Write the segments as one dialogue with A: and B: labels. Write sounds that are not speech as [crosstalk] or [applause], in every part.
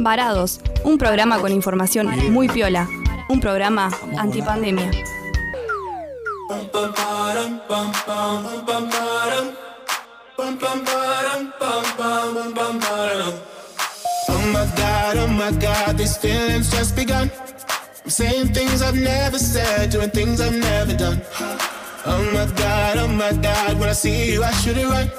A: Varados, un programa con información muy piola, un programa antipandemia.
B: Oh my god, oh my god, these feelings just begun. I'm saying things I've never said, doing things I've never done. Oh my god, oh my god, when I see you, I should it right.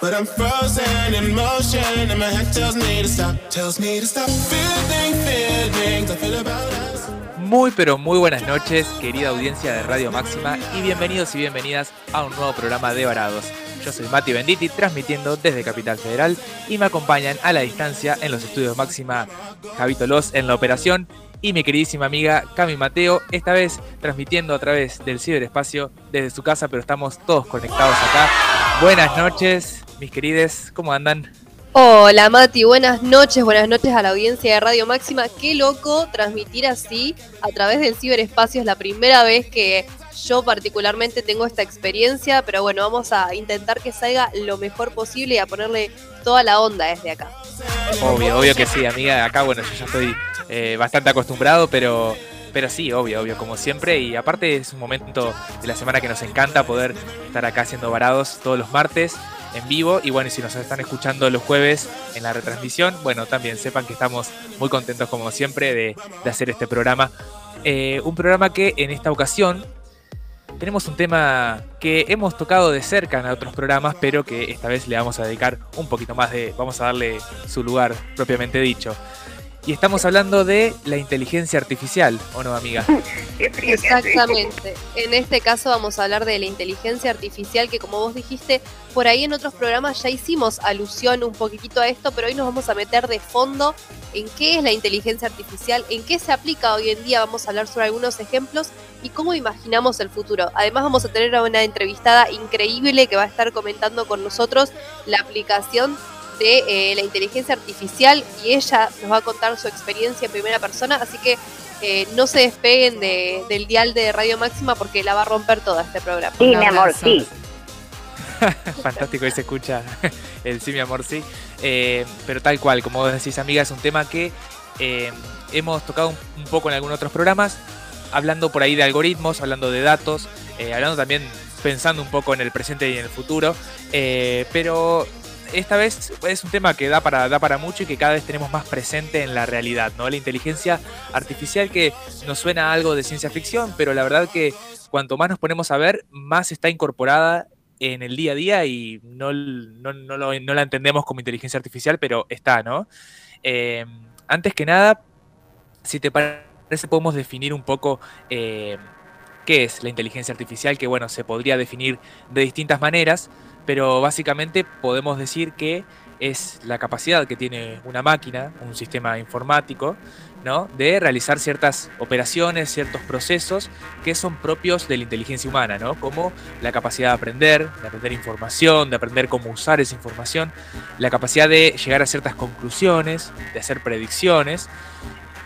B: But I'm frozen in motion, and my head tells me to stop, tells me to stop. Feeling, feelings I feel about us.
C: Muy pero muy buenas noches, querida audiencia de Radio Máxima, y bienvenidos y bienvenidas a un nuevo programa de Varados. Yo soy Mati Benditi, transmitiendo desde Capital Federal, y me acompañan a la distancia en los estudios Máxima Javito Los en la operación, y mi queridísima amiga Cami Mateo, esta vez transmitiendo a través del ciberespacio desde su casa, pero estamos todos conectados acá. Buenas noches, mis querides, ¿cómo andan?
D: Hola Mati, buenas noches, buenas noches a la audiencia de Radio Máxima. Qué loco transmitir así a través del ciberespacio. Es la primera vez que yo particularmente tengo esta experiencia, pero bueno, vamos a intentar que salga lo mejor posible y a ponerle toda la onda desde acá.
C: Obvio, obvio que sí, amiga. Acá, bueno, yo ya estoy eh, bastante acostumbrado, pero, pero sí, obvio, obvio, como siempre. Y aparte es un momento de la semana que nos encanta poder estar acá haciendo varados todos los martes en vivo. Y bueno, si nos están escuchando los jueves en la retransmisión, bueno, también sepan que estamos muy contentos como siempre de, de hacer este programa. Eh, un programa que en esta ocasión tenemos un tema que hemos tocado de cerca en otros programas, pero que esta vez le vamos a dedicar un poquito más de, vamos a darle su lugar propiamente dicho. Y estamos hablando de la inteligencia artificial, ¿o no, amiga? [laughs]
D: Exactamente. En este caso vamos a hablar de la inteligencia artificial que como vos dijiste, por ahí en otros programas ya hicimos alusión un poquitito a esto, pero hoy nos vamos a meter de fondo en qué es la inteligencia artificial, en qué se aplica hoy en día, vamos a hablar sobre algunos ejemplos y cómo imaginamos el futuro. Además vamos a tener a una entrevistada increíble que va a estar comentando con nosotros la aplicación de eh, la inteligencia artificial y ella nos va a contar su experiencia en primera persona, así que eh, no se despeguen de, del dial de Radio Máxima porque la va a romper toda este programa.
E: Sí, mi amor, sí. [laughs]
C: Fantástico y se escucha [laughs] el sí, mi amor, sí. Eh, pero tal cual, como vos decís, amiga, es un tema que eh, hemos tocado un, un, poco en algunos otros programas, hablando por ahí de algoritmos, hablando de datos, eh, hablando también pensando un poco en el presente y en el futuro, eh, pero esta vez es un tema que da para, da para mucho y que cada vez tenemos más presente en la realidad, ¿no? La inteligencia artificial que nos suena a algo de ciencia ficción, pero la verdad que cuanto más nos ponemos a ver, más está incorporada en el día a día y no, no, no, la entendemos como inteligencia artificial, pero está, ¿no? Eh, antes que nada, si te parece, podemos definir un poco eh, qué es la inteligencia artificial, que bueno, se podría definir de distintas maneras, pero básicamente podemos decir que es la capacidad que tiene una máquina, un sistema informático, ¿no? de realizar ciertas operaciones, ciertos procesos que son propios de la inteligencia humana, ¿no? como la capacidad de aprender, de aprender información, de aprender cómo usar esa información, la capacidad de llegar a ciertas conclusiones, de hacer predicciones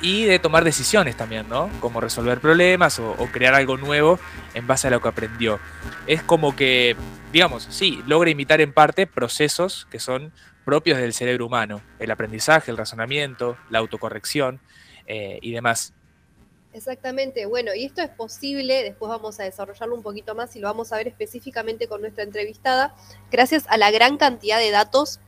C: y de tomar decisiones también, ¿no? Como resolver problemas o, crear algo nuevo en base a lo que aprendió. Es como que, digamos, sí, logra imitar en parte procesos que son propios del cerebro humano, el aprendizaje, el razonamiento, la autocorrección eh, y demás.
D: Exactamente, bueno, y esto es posible, después vamos a desarrollarlo un poquito más y lo vamos a ver específicamente con nuestra entrevistada, gracias a la gran cantidad de datos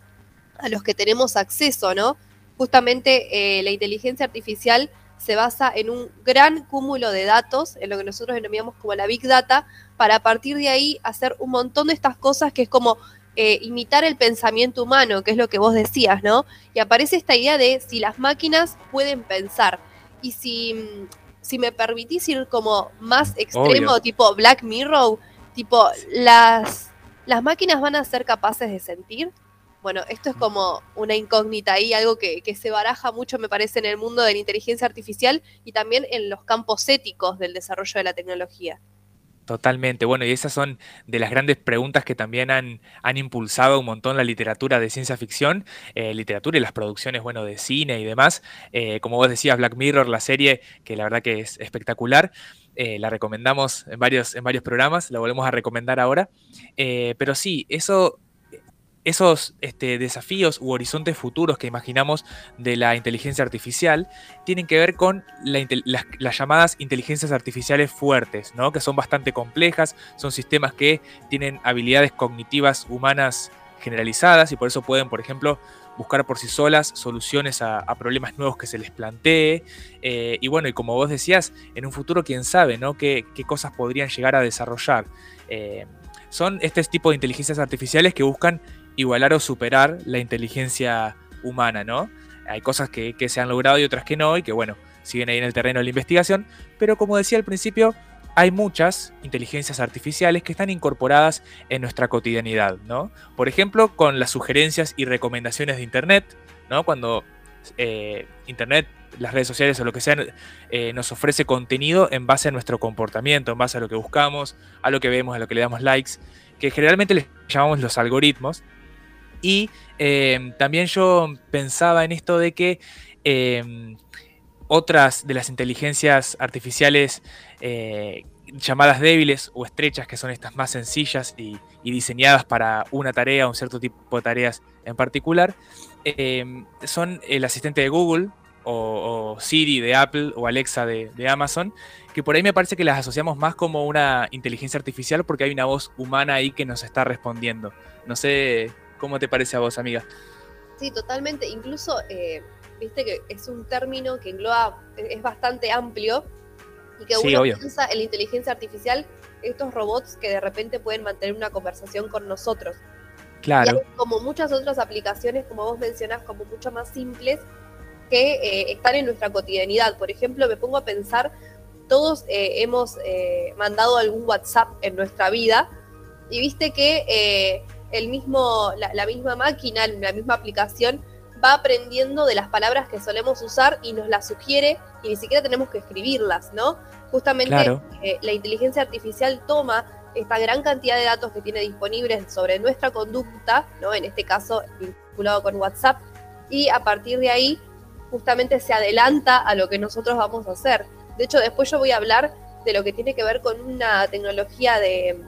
D: a los que tenemos acceso, ¿no? Justamente eh, la inteligencia artificial se basa en un gran cúmulo de datos, en lo que nosotros denominamos como la Big Data, para a partir de ahí hacer un montón de estas cosas que es como eh, imitar el pensamiento humano, que es lo que vos decías, ¿no? Y aparece esta idea de si las máquinas pueden pensar. Y si, si me permitís ir como más extremo, Obvio. tipo Black Mirror, tipo, las, las máquinas van a ser capaces de sentir. Bueno, esto es como una incógnita ahí, algo que, se baraja mucho, me parece, en el mundo de la inteligencia artificial y también en los campos éticos del desarrollo de la tecnología.
C: Totalmente. Bueno, y esas son de las grandes preguntas que también han, impulsado un montón la literatura de ciencia ficción, eh, literatura y las producciones, bueno, de cine y demás. Eh, como vos decías, Black Mirror, la serie, que la verdad que es espectacular. Eh, la recomendamos en varios, en varios programas, la volvemos a recomendar ahora. Pero sí, eso esos este, desafíos u horizontes futuros que imaginamos de la inteligencia artificial tienen que ver con las, llamadas inteligencias artificiales fuertes, ¿no? que son bastante complejas, son sistemas que tienen habilidades cognitivas humanas generalizadas y por eso pueden, por ejemplo, buscar por sí solas soluciones a, problemas nuevos que se les plantee. Eh, y bueno, y como vos decías, en un futuro quién sabe, ¿no? ¿Qué, cosas podrían llegar a desarrollar? Eh, son este tipo de inteligencias artificiales que buscan igualar o superar la inteligencia humana, ¿no? Hay cosas que, se han logrado y otras que no, y que bueno, siguen ahí en el terreno de la investigación, pero como decía al principio, hay muchas inteligencias artificiales que están incorporadas en nuestra cotidianidad, ¿no? Por ejemplo, con las sugerencias y recomendaciones de Internet, ¿no? Cuando eh, Internet, las redes sociales o lo que sea, eh, nos ofrece contenido en base a nuestro comportamiento, en base a lo que buscamos, a lo que vemos, a lo que le damos likes, que generalmente les llamamos los algoritmos, y em, también yo pensaba en esto de que em, otras de las inteligencias artificiales eh, llamadas débiles o estrechas, que son estas más sencillas y, diseñadas para una tarea, un cierto tipo de tareas en particular, son el asistente de Google o, Siri de Apple o Alexa de, Amazon, que por ahí me parece que las asociamos más como una inteligencia artificial porque hay una voz humana ahí que nos está respondiendo. No sé ¿Cómo te parece a vos, amiga?
D: Sí, totalmente. Incluso, eh, viste que es un término que engloba, es bastante amplio y que uno piensa en la inteligencia artificial, estos robots que de repente pueden mantener una conversación con nosotros.
C: Claro.
D: como muchas otras aplicaciones, como vos mencionás, como mucho más simples, que eh, están en nuestra cotidianidad. Por ejemplo, me pongo a pensar, todos eh, hemos mandado algún WhatsApp en nuestra vida y viste que el mismo, la, misma máquina, la misma aplicación va aprendiendo de las palabras que solemos usar y nos las sugiere y ni siquiera tenemos que escribirlas, ¿no? Justamente eh, la inteligencia artificial toma esta gran cantidad de datos que tiene disponibles sobre nuestra conducta, ¿no? En este caso vinculado con WhatsApp, y a partir de ahí justamente se adelanta a lo que nosotros vamos a hacer. De hecho, después yo voy a hablar de lo que tiene que ver con una tecnología de,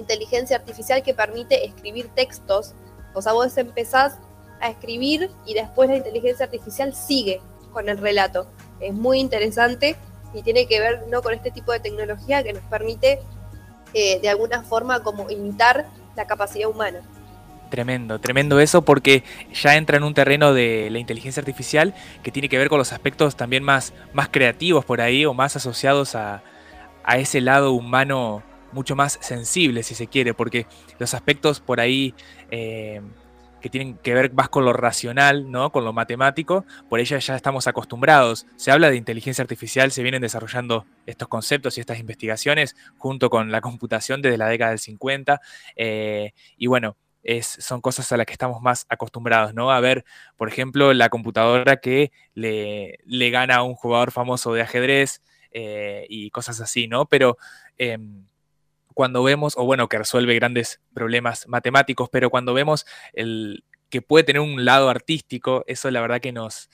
D: inteligencia artificial que permite escribir textos. O sea, vos empezás a escribir y después la inteligencia artificial sigue con el relato. Es muy interesante y tiene que ver ¿no? con este tipo de tecnología que nos permite eh, de alguna forma como imitar la capacidad humana.
C: Tremendo, tremendo eso porque ya entra en un terreno de la inteligencia artificial que tiene que ver con los aspectos también más, más creativos por ahí o más asociados a, a ese lado humano mucho más sensible, si se quiere, porque los aspectos por ahí eh, que tienen que ver más con lo racional, ¿no? con lo matemático, por ello ya estamos acostumbrados. Se habla de inteligencia artificial, se vienen desarrollando estos conceptos y estas investigaciones junto con la computación desde la década del 50, eh, y bueno, es, son cosas a las que estamos más acostumbrados, ¿no? A ver, por ejemplo, la computadora que le, le gana a un jugador famoso de ajedrez eh, y cosas así, ¿no? Pero em, cuando vemos, o bueno, que resuelve grandes problemas matemáticos, pero cuando vemos el, que puede tener un lado artístico, eso la verdad que nos,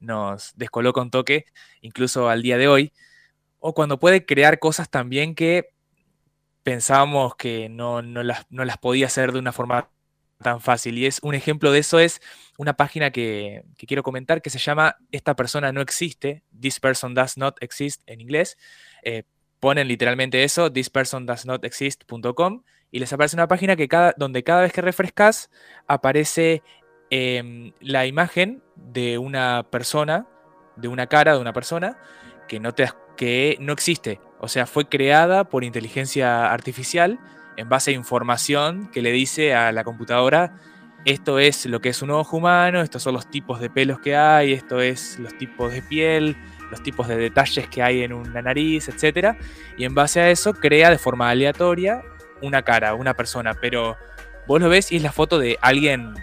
C: nos descoloca un toque, incluso al día de hoy, o cuando puede crear cosas también que pensábamos que no, las, no las podía hacer de una forma tan fácil. Y es un ejemplo de eso es una página que, quiero comentar que se llama Esta persona no existe, This person does not exist en inglés. Eh, ponen literalmente eso, thispersondoesnotexist.com, y les aparece una página que cada, donde cada vez que refrescas aparece em, la imagen de una persona, de una cara de una persona que no, te, que no existe. O sea, fue creada por inteligencia artificial en base a información que le dice a la computadora, esto es lo que es un ojo humano, estos son los tipos de pelos que hay, esto es los tipos de piel, los tipos de detalles que hay en una nariz, etc. Y en base a eso crea de forma aleatoria una cara, una persona, pero vos lo ves y es la foto de alguien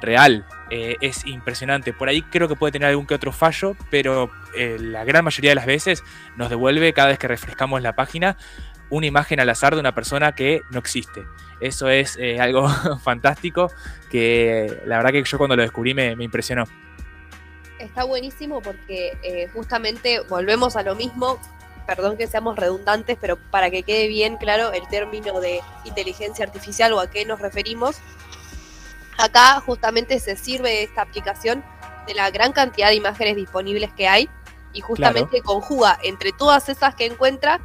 C: real. Eh, es impresionante. Por ahí creo que puede tener algún que otro fallo, pero eh, la gran mayoría de las veces nos devuelve cada vez que refrescamos la página una imagen al azar de una persona que no existe. Eso es eh, algo [laughs] fantástico que la verdad que yo cuando lo descubrí me impresionó
D: está buenísimo porque eh, justamente volvemos a lo mismo, perdón que seamos redundantes, pero para que quede bien claro el término de inteligencia artificial o a qué nos referimos, Acá justamente se sirve esta aplicación de la gran cantidad de imágenes disponibles que hay y justamente conjuga entre todas esas que encuentra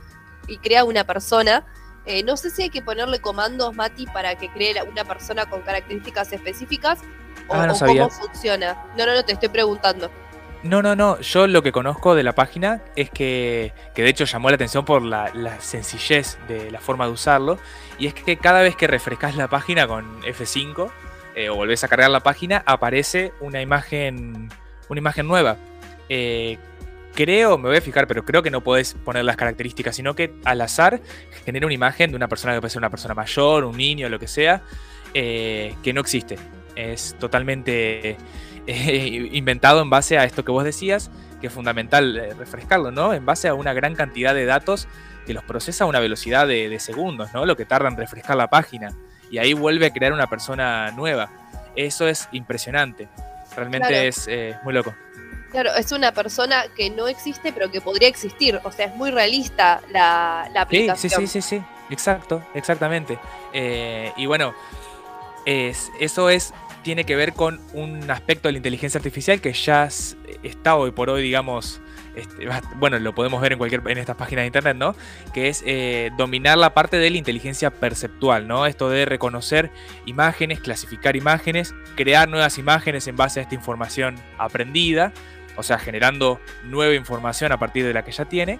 D: y crea una persona. Eh, no sé si hay que ponerle comandos, Mati, para que cree una persona con características específicas o,
C: Ah, no
D: o cómo funciona. No, no, no, te estoy preguntando.
C: No, no, no. Yo lo que conozco de la página es que, que de hecho llamó la atención por la, la sencillez de la forma de usarlo. Y es que cada vez que refrescas la página con F5 eh, o volvés a cargar la página, aparece una imagen, una imagen nueva. Eh, creo, me voy a fijar, pero creo que no podés poner las características, sino que al azar genera una imagen de una persona que puede ser una persona mayor, un niño, lo que sea, eh, que no existe. Es totalmente eh, [laughs] inventado en base a esto que vos decías, que es fundamental eh, refrescarlo, ¿no? En base a una gran cantidad de datos que los procesa a una velocidad de, de segundos, ¿no? Lo que tarda en refrescar la página. Y ahí vuelve a crear una persona nueva. Eso es impresionante. Realmente
D: Claro.
C: es eh, muy loco.
D: Claro, es una persona que no existe, pero que podría existir. O sea, es muy realista la, la
C: Sí,
D: aplicación.
C: sí, sí, sí, sí. Exacto, exactamente. Eh, y bueno, es, eso es, tiene que ver con un aspecto de la inteligencia artificial que ya es- está hoy por hoy, digamos, este, bueno, lo podemos ver en cualquier en estas páginas de internet, ¿no? Que es eh, dominar la parte de la inteligencia perceptual, ¿no? Esto de reconocer imágenes, clasificar imágenes, crear nuevas imágenes en base a esta información aprendida, o sea, generando nueva información a partir de la que ya tiene.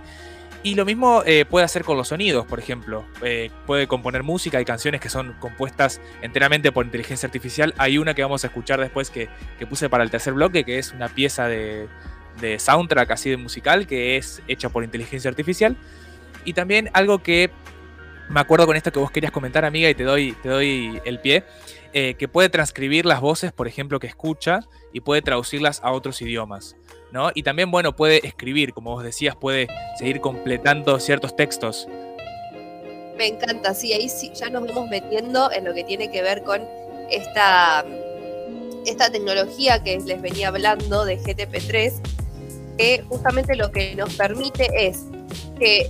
C: Y lo mismo eh, puede hacer con los sonidos, por ejemplo. Eh, puede componer música, hay canciones que son compuestas enteramente por inteligencia artificial. Hay una que vamos a escuchar después que, que puse para el tercer bloque, que es una pieza de, de soundtrack así de musical, que es hecha por inteligencia artificial. Y también algo que me acuerdo con esto que vos querías comentar, amiga, y te doy, te doy el pie, eh, que puede transcribir las voces, por ejemplo, que escucha y puede traducirlas a otros idiomas. ¿no? Y también, bueno, puede escribir, como vos decías, puede seguir completando ciertos textos.
D: Me encanta, sí, ahí sí ya nos vamos metiendo en lo que tiene que ver con esta, esta tecnología que les venía hablando de GTP3, que justamente lo que nos permite es que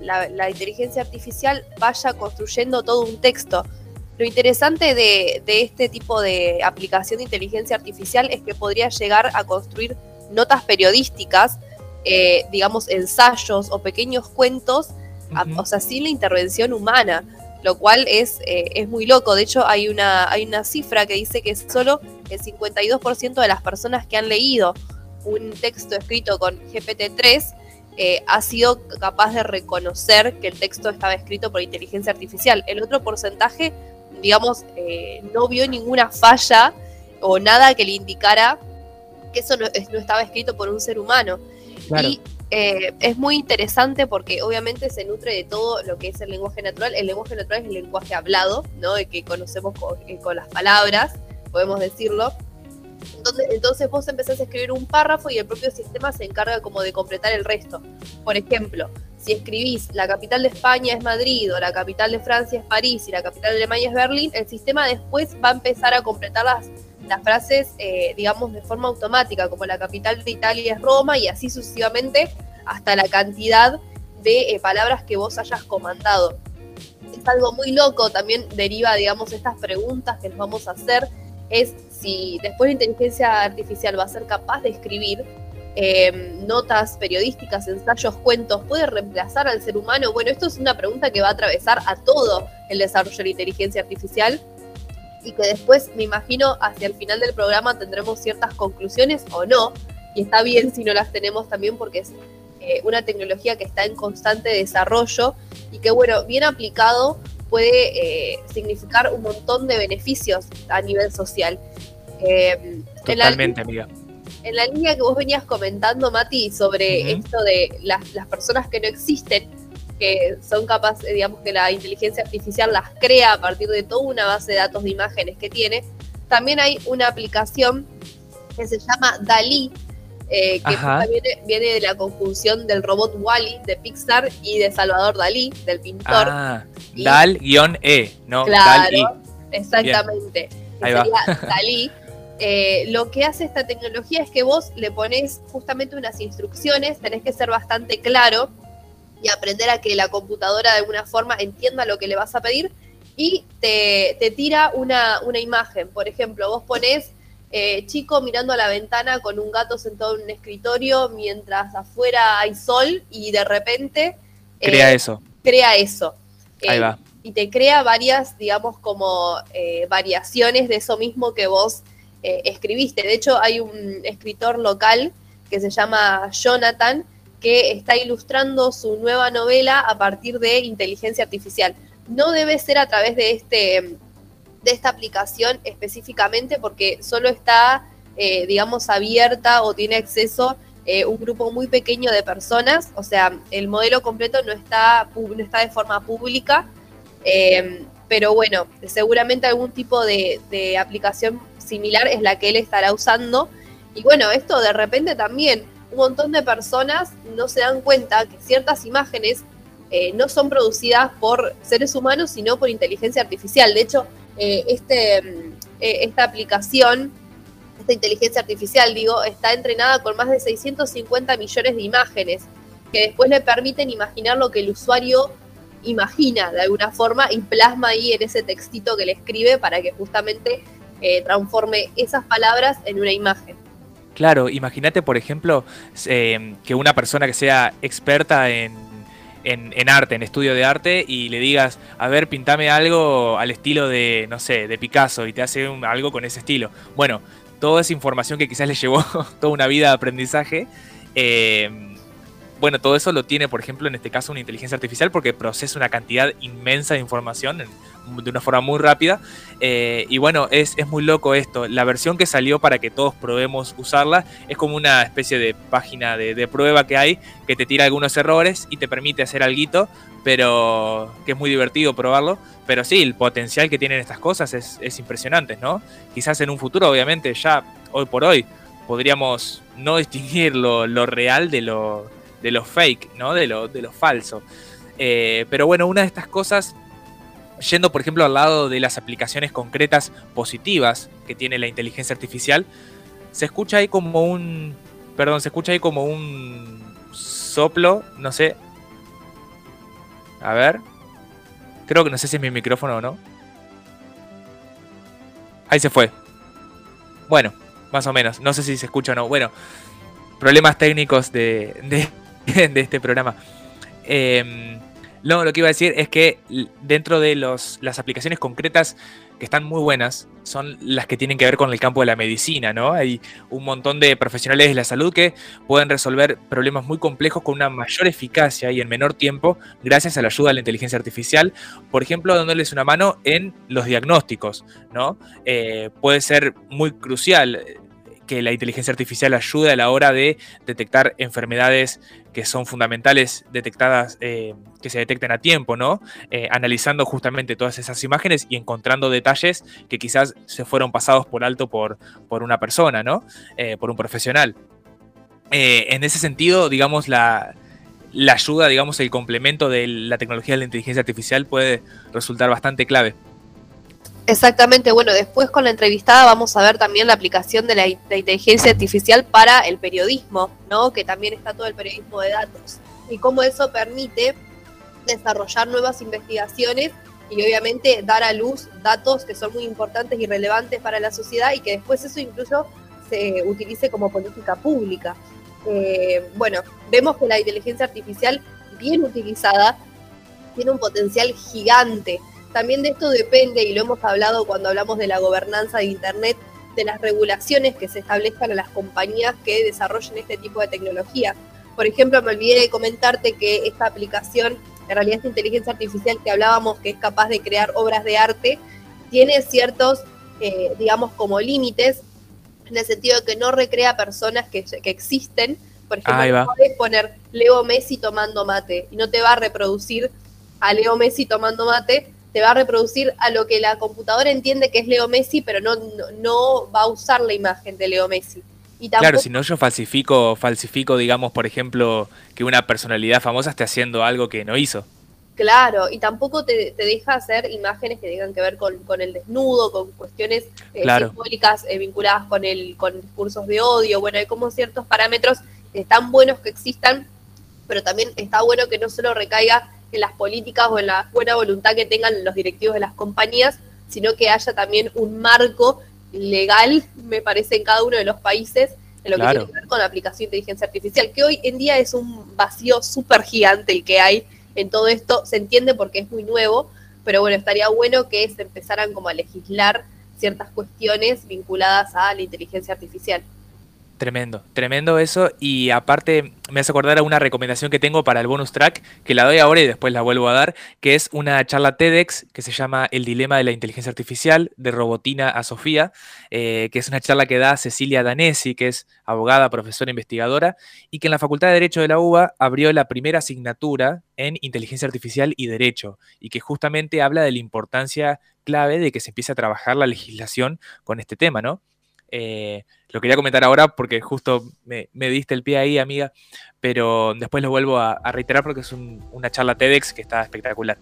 D: la inteligencia artificial vaya construyendo todo un texto. Lo interesante de, de este tipo de aplicación de inteligencia artificial es que podría llegar a construir notas periodísticas, eh, digamos, ensayos o pequeños cuentos a- o sea, sin la intervención humana, lo cual es, eh, es muy loco. De hecho, hay una, hay una cifra que dice que solo el 52% de las personas que han leído un texto escrito con GPT-3 eh, ha sido capaz de reconocer que el texto estaba escrito por inteligencia artificial. El otro porcentaje, digamos, eh, no vio ninguna falla o nada que le indicara que eso no, es- no estaba escrito por un ser humano.
C: Claro.
D: Y eh, es muy interesante porque obviamente se nutre de todo lo que es el lenguaje natural. El lenguaje natural es el lenguaje hablado, ¿no? El que conocemos con, eh, con las palabras, podemos decirlo. Entonces, vos empezás a escribir un párrafo y el propio sistema se encarga como de completar el resto. Por ejemplo, si escribís la capital de España es Madrid o la capital de Francia es París y la capital de Alemania es Berlín, el sistema después va a empezar a completar las, las frases, eh, digamos, de forma automática, como la capital de Italia es Roma y así sucesivamente hasta la cantidad de eh, palabras que vos hayas comandado. Es algo muy loco, también deriva, digamos, estas preguntas que nos vamos a hacer, es si después la inteligencia artificial va a ser capaz de escribir eh, notas periodísticas, ensayos, cuentos, puede reemplazar al ser humano. Bueno, esto es una pregunta que va a atravesar a todo el desarrollo de la inteligencia artificial y que después, me imagino, hacia el final del programa tendremos ciertas conclusiones o no, y está bien si no las tenemos también porque es eh, una tecnología que está en constante desarrollo y que, bueno, bien aplicado puede eh, significar un montón de beneficios a nivel social. Eh, en la-
C: Totalmente, amiga.
D: en la línea que vos venías comentando, Mati, sobre esto de las, las personas que no existen, que son capaces, digamos, que la inteligencia artificial las crea a partir de toda una base de datos de imágenes que tiene, también hay una aplicación que se llama Dalí, eh, que viene, viene de la conjunción del robot Wally de Pixar y de Salvador Dalí, del pintor.
C: Ah, Dal-E, no
D: Claro,
C: Dal-I.
D: exactamente.
C: Ahí va.
D: sería Dalí. [laughs] Eh, lo que hace esta tecnología es que vos le pones justamente unas instrucciones, tenés que ser bastante claro y aprender a que la computadora de alguna forma entienda lo que le vas a pedir y te, te tira una, una imagen. Por ejemplo, vos ponés eh, chico mirando a la ventana con un gato sentado en un escritorio mientras afuera hay sol y de repente...
C: Crea eso.
D: Crea eso.
C: Ahí va.
D: Y te crea varias, digamos, como variaciones de eso mismo que vos escribiste. De hecho, hay un escritor local que se llama Jonathan, que está ilustrando su nueva novela a partir de inteligencia artificial. No debe ser a través de, este, de esta aplicación específicamente porque solo está, eh, digamos, abierta o tiene acceso eh, un grupo muy pequeño de personas, o sea, el modelo completo no está, no está de forma pública, eh, pero bueno, seguramente algún tipo de, de aplicación similar es la que él estará usando. Y bueno, esto de repente también un montón de personas no se dan cuenta que ciertas imágenes eh, no son producidas por seres humanos, sino por inteligencia artificial. De hecho, eh, este, eh, esta aplicación, esta inteligencia artificial, digo, está entrenada con más de 650 millones de imágenes, que después le permiten imaginar lo que el usuario imagina de alguna forma y plasma ahí en ese textito que le escribe para que justamente transforme esas palabras en una imagen.
C: Claro, imagínate, por ejemplo, em, que una persona que sea experta en, arte, en estudio de arte, y le digas, a ver, pintame algo al estilo de, no sé, de Picasso, y te hace algo con ese estilo. Bueno, toda esa información que quizás le llevó [laughs] toda una vida de aprendizaje, em, bueno, todo eso lo tiene, por ejemplo, en este caso una inteligencia artificial porque procesa una cantidad inmensa de información de una forma muy rápida. Eh, y bueno, es, es, muy loco esto. La versión que salió para que todos probemos usarla es como una especie de página de, prueba que hay que te tira algunos errores y te permite hacer algo, pero que es muy divertido probarlo. Pero sí, el potencial que tienen estas cosas es, es impresionante, ¿no? Quizás en un futuro, obviamente, ya hoy por hoy podríamos no [laughs] distinguir lo, lo real de lo de fake, ¿no? De lo, de falso. Eh, pero bueno, una de estas cosas, yendo por ejemplo al lado de las aplicaciones concretas positivas que tiene la inteligencia artificial, se escucha ahí como un... Perdón, se escucha ahí como un soplo, no sé. A ver. Creo que no sé si es mi micrófono o no. Ahí se fue. Bueno, más o menos. No sé si se escucha o no. Bueno, problemas técnicos de, de [laughs] este programa. Eh, no, lo que iba a decir es que dentro de los, las aplicaciones concretas que están muy buenas son las que tienen que ver con el campo de la medicina, ¿no? Hay un montón de profesionales de la salud que pueden resolver problemas muy complejos con una mayor eficacia y en menor tiempo gracias a la ayuda de la inteligencia artificial, por ejemplo, dándoles una mano en los diagnósticos, ¿no? Eh, puede ser muy crucial que la inteligencia artificial ayude a la hora de detectar enfermedades que son fundamentales detectadas, eh, que se detecten a tiempo, ¿no? Eh, analizando justamente todas esas imágenes y encontrando detalles que quizás se fueron pasados por alto por, por una persona, ¿no? Eh, por un profesional. en ese sentido, digamos, la, la ayuda, digamos, el complemento de la tecnología de la inteligencia artificial puede resultar bastante clave.
D: Exactamente, bueno, después con la entrevistada vamos a ver también la aplicación de la, inteligencia artificial para el periodismo, ¿no? Que también está todo el periodismo de datos y cómo eso permite desarrollar nuevas investigaciones y obviamente dar a luz datos que son muy importantes y relevantes para la sociedad y que después eso incluso se utilice como política pública. Eh, bueno, vemos que la inteligencia artificial bien utilizada tiene un potencial gigante también de esto depende, y lo hemos hablado cuando hablamos de la gobernanza de Internet, de las regulaciones que se establezcan a las compañías que desarrollen este tipo de tecnología. Por ejemplo, me olvidé de comentarte que esta aplicación, en realidad esta inteligencia artificial que hablábamos, que es capaz de crear obras de arte, tiene ciertos, eh, digamos, como límites, en el sentido de que no recrea personas que, que existen. Por ejemplo, no puedes poner Leo Messi tomando mate y no te va a reproducir a Leo Messi tomando mate, te va a reproducir a lo que la computadora entiende que es Leo Messi, pero no, no, va a usar la imagen de Leo Messi.
C: Y claro, si no yo falsifico, falsifico, digamos, por ejemplo, que una personalidad famosa esté haciendo algo que no hizo.
D: Claro, y tampoco te, deja hacer imágenes que tengan que ver con, el desnudo, con cuestiones eh, simbólicas eh, vinculadas con el con discursos de odio. Bueno, hay como ciertos parámetros que están buenos que existan, pero también está bueno que no solo recaiga en las políticas o en la buena voluntad que tengan los directivos de las compañías, sino que haya también un marco legal, me parece, en cada uno de los países en lo que tiene que ver con la aplicación de inteligencia artificial, que hoy en día es un vacío súper gigante el que hay en todo esto, se entiende porque es muy nuevo, pero bueno, estaría bueno que se empezaran como a legislar ciertas cuestiones vinculadas a la inteligencia artificial.
C: Tremendo, tremendo eso. Y aparte, me hace acordar a una recomendación que tengo para el bonus track, que la doy ahora y después la vuelvo a dar, que es una charla TEDx que se llama El dilema de la inteligencia artificial, de Robotina a Sofía, eh, que es una charla que da Cecilia Danesi, que es abogada, profesora, investigadora, y que en la Facultad de Derecho de la UBA abrió la primera asignatura en inteligencia artificial y derecho, y que justamente habla de la importancia clave de que se empiece a trabajar la legislación con este tema, ¿no? Eh, lo quería comentar ahora porque justo me, diste el pie ahí, amiga, pero después lo vuelvo a, reiterar porque es una charla TEDx que está espectacular.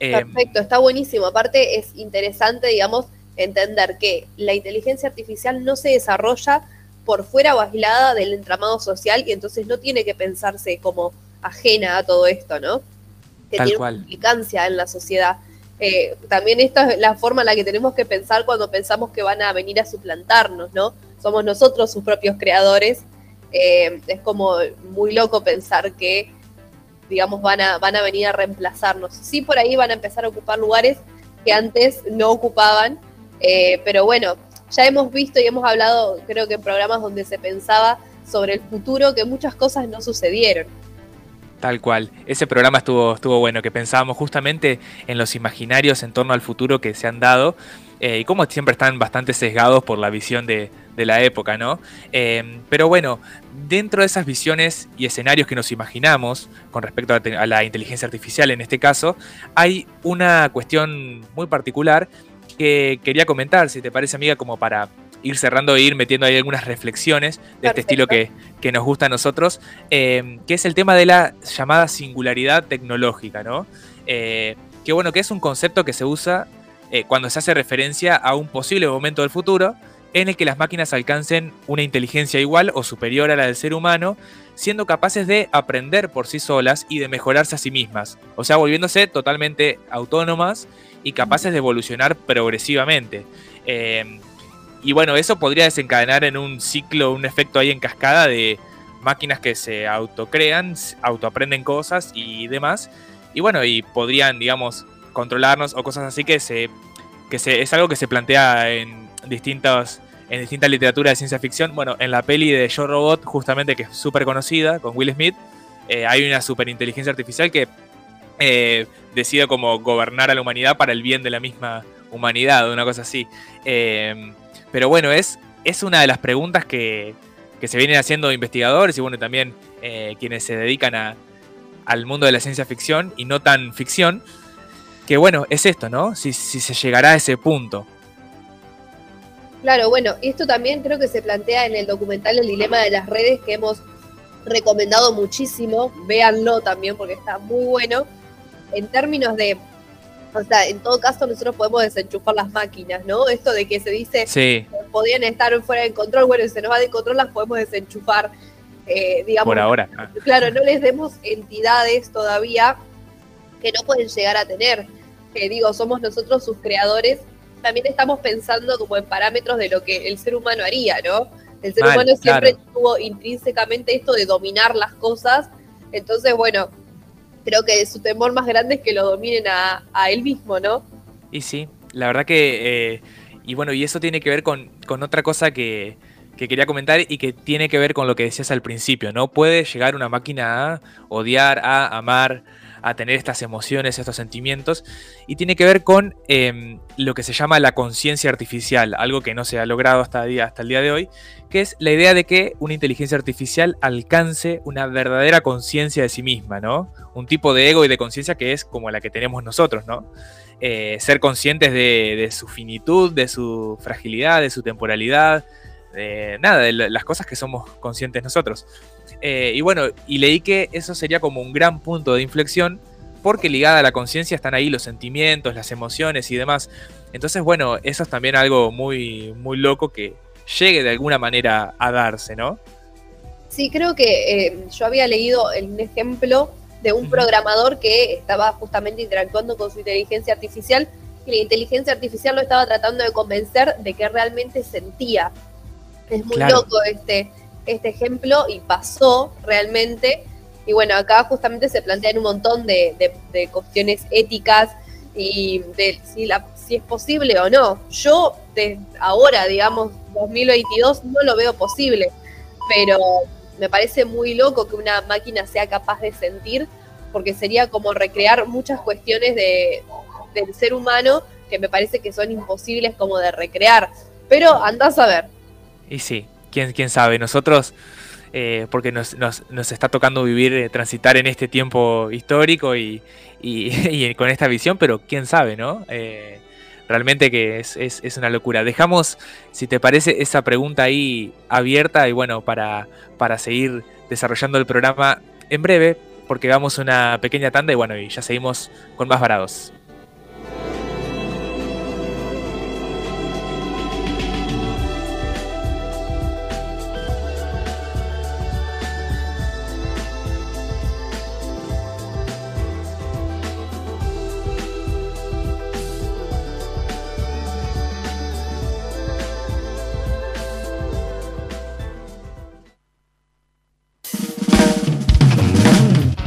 D: Eh, Perfecto, está buenísimo. Aparte es interesante, digamos, entender que la inteligencia artificial no se desarrolla por fuera o aislada del entramado social y entonces no tiene que pensarse como ajena a todo esto, ¿no? Que tiene una implicancia en la sociedad. Eh, también esta es la forma en la que tenemos que pensar cuando pensamos que van a venir a suplantarnos, ¿no? Somos nosotros sus propios creadores. Eh, es como muy loco pensar que, digamos, van a, van a venir a reemplazarnos. Sí, por ahí van a empezar a ocupar lugares que antes no ocupaban, eh, pero bueno, ya hemos visto y hemos hablado, creo que en programas donde se pensaba sobre el futuro, que muchas cosas no sucedieron.
C: Tal cual. Ese programa estuvo, estuvo bueno, que pensábamos justamente en los imaginarios en torno al futuro que se han dado eh, y como siempre están bastante sesgados por la visión de, la época, ¿no? Eh, pero bueno, dentro de esas visiones y escenarios que nos imaginamos con respecto a, la inteligencia artificial en este caso, hay una cuestión muy particular que quería comentar, si te parece amiga, como para ir cerrando e ir metiendo ahí algunas reflexiones de este estilo que, nos gusta a nosotros, eh, que es el tema de la llamada singularidad tecnológica, ¿no? Eh, que bueno, que es un concepto que se usa eh, cuando se hace referencia a un posible momento del futuro en el que las máquinas alcancen una inteligencia igual o superior a la del ser humano, siendo capaces de aprender por sí solas y de mejorarse a sí mismas, o sea, volviéndose totalmente autónomas y capaces de evolucionar progresivamente. Y bueno, eso podría desencadenar en un ciclo, un efecto ahí en cascada de máquinas que se autocrean, autoaprenden cosas y demás. Y bueno, y podrían, digamos, controlarnos o cosas así que se. que se, es algo que se plantea en distintos. En distinta literatura de ciencia ficción. Bueno, en la peli de Yo Robot, justamente que es súper conocida, con Will Smith, eh, hay una superinteligencia artificial que eh, decide como gobernar a la humanidad para el bien de la misma humanidad, una cosa así. Eh, pero bueno, es, es una de las preguntas que, se vienen haciendo investigadores y bueno, también eh, quienes se dedican a, al mundo de la ciencia ficción y no tan ficción, que bueno, es esto, ¿no? Si, si se llegará a ese punto.
D: Claro, bueno, esto también creo que se plantea en el documental El Dilema de las Redes que hemos recomendado muchísimo, véanlo también porque está muy bueno, en términos de o sea, en todo caso nosotros podemos desenchufar las máquinas, ¿no? Esto de que se dice
C: que
D: podían estar fuera de control, bueno, si se nos va de control las podemos desenchufar, eh, digamos.
C: Por ahora.
D: Claro, no les demos entidades todavía que no pueden llegar a tener. Que digo, somos nosotros sus creadores. También estamos pensando como en parámetros de lo que el ser humano haría, ¿no? El ser humano siempre tuvo intrínsecamente esto de dominar las cosas. Entonces, bueno, creo que su temor más grande es que lo dominen a, él mismo, ¿no?
C: Y sí, la verdad que, eh, y bueno, y eso tiene que ver con, otra cosa que, que, quería comentar y que tiene que ver con lo que decías al principio, ¿no? Puede llegar una máquina a odiar, a amar, a tener estas emociones, estos sentimientos, y tiene que ver con em, lo que se llama la conciencia artificial, algo que no se ha logrado hasta, hasta el día de hoy, que es la idea de que una inteligencia artificial alcance una verdadera conciencia de sí misma, ¿no? Un tipo de ego y de conciencia que es como la que tenemos nosotros, ¿no? Eh, ser conscientes de, su finitud, de su fragilidad, de su temporalidad, nada, de las cosas que somos conscientes nosotros. Eh, y bueno, y leí que eso sería como un gran punto de inflexión, porque ligada a la conciencia están ahí los sentimientos, las emociones y demás. Entonces, bueno, eso es también algo muy, muy loco que llegue de alguna manera a darse, ¿no?
D: Sí, creo que eh, yo había leído un ejemplo de un programador que estaba justamente interactuando con su inteligencia artificial y la inteligencia artificial lo estaba tratando de convencer de que realmente sentía. Es muy loco este, este ejemplo y pasó realmente. Y bueno, acá justamente se plantean un montón de, cuestiones éticas y de si, es posible o no. Yo, de ahora, digamos, 2022, no lo veo posible, pero me parece muy loco que una máquina sea capaz de sentir, porque sería como recrear muchas cuestiones de, del ser humano que me parece que son imposibles como de recrear. Pero andás a ver.
C: Y sí, quién, quién sabe, nosotros, eh, porque nos, nos, está tocando vivir, eh, transitar en este tiempo histórico y, [laughs] y, con esta visión, pero quién sabe, ¿no? Eh, realmente que es, es, es, una locura. Dejamos, si te parece, esa pregunta ahí abierta y bueno, para, para seguir desarrollando el programa en breve, porque vamos una pequeña tanda y bueno, y ya seguimos con más varados.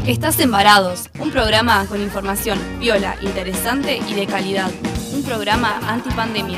A: Estás Embarados, un programa con información viola, interesante y de calidad. Un programa antipandemia.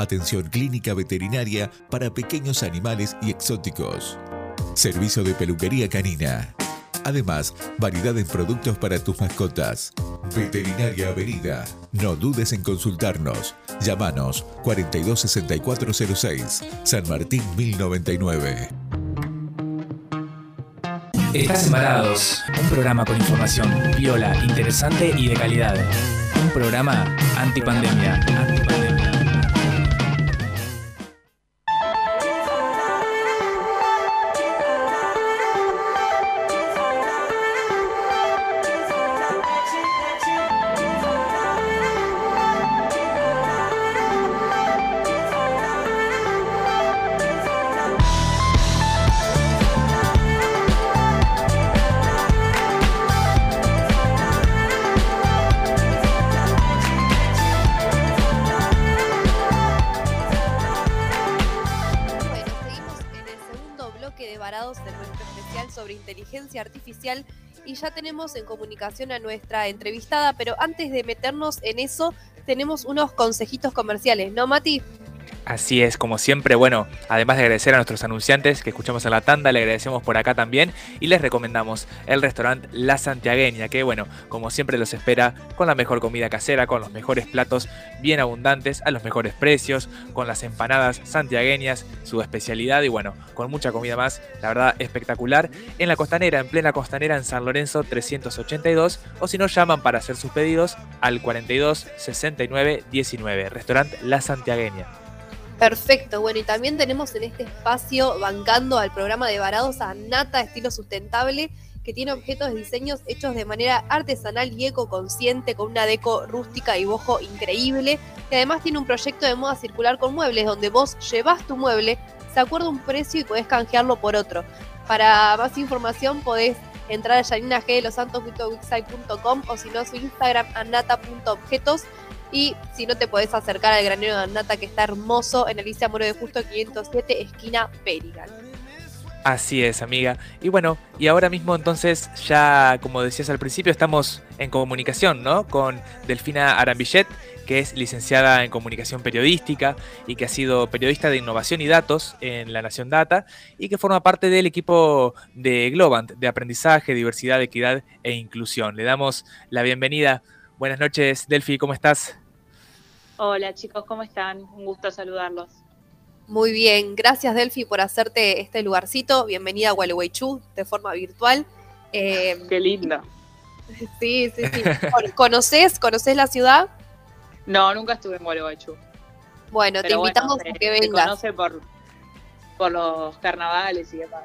E: Atención clínica veterinaria para pequeños animales y exóticos. Servicio de peluquería canina. Además, variedad en productos para tus mascotas. Veterinaria Avenida. No dudes en consultarnos. Llámanos 426406, San Martín 1099.
F: Estás Embarados, un programa con información viola, interesante y de calidad. Un programa antipandemia. antipandemia.
D: Y ya tenemos en comunicación a nuestra entrevistada, pero antes de meternos en eso, tenemos unos consejitos comerciales, ¿no, Mati?
C: Así es, como siempre, bueno, además de agradecer a nuestros anunciantes que escuchamos en la tanda, le agradecemos por acá también y les recomendamos el restaurante La Santiagueña, que bueno, como siempre los espera con la mejor comida casera, con los mejores platos bien abundantes, a los mejores precios, con las empanadas santiagueñas, su especialidad y bueno, con mucha comida más, la verdad espectacular, en la costanera, en plena costanera en San Lorenzo 382, o si no llaman para hacer sus pedidos al 42 69 19, restaurante La Santiagueña.
D: Perfecto, bueno, y también tenemos en este espacio bancando al programa de Varados a Estilo Sustentable, que tiene objetos de diseños hechos de manera artesanal y ecoconsciente, con una deco rústica y bojo increíble, que además tiene un proyecto de moda circular con muebles, donde vos llevas tu mueble, se acuerda un precio y podés canjearlo por otro. Para más información podés entrar a Janina G de los santos.wixsite.com o si no su Instagram anata.objetos y si no te podés acercar al granero de Annata que está hermoso en Alicia Moro de Justo 507, esquina Perigal.
C: Así es, amiga. Y bueno, y ahora mismo entonces ya, como decías al principio, estamos en comunicación, ¿no? Con Delfina Arambillet, que es licenciada en comunicación periodística y que ha sido periodista de innovación y datos en La Nación Data y que forma parte del equipo de Globant de aprendizaje, diversidad, equidad e inclusión. Le damos la bienvenida. Buenas noches, Delfi, ¿cómo estás?
G: Hola chicos, ¿cómo están? Un gusto saludarlos.
D: Muy bien, gracias Delphi por hacerte este lugarcito. Bienvenida a Gualeguaychú de forma virtual.
G: Eh, Qué linda.
D: Sí, sí, sí. ¿Conoces, ¿Conoces la ciudad?
G: No, nunca estuve en Gualeguaychú.
D: Bueno, te invitamos a que vengas.
G: Se conoce por, por los carnavales y demás.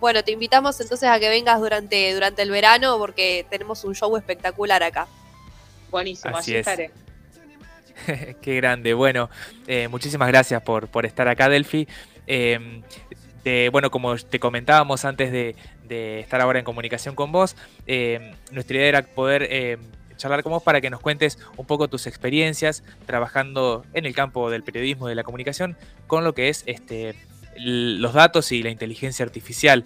D: Bueno, te invitamos entonces a que vengas durante, durante el verano porque tenemos un show espectacular acá.
G: Buenísimo, así estaré. [laughs]
C: Qué grande. Bueno, eh, muchísimas gracias por, por, estar acá, Delphi. Em, bueno, como te comentábamos antes de, estar ahora en comunicación con vos, em, nuestra idea era poder em, charlar con vos para que nos cuentes un poco tus experiencias trabajando en el campo del periodismo y de la comunicación con lo que es este los datos y la inteligencia artificial.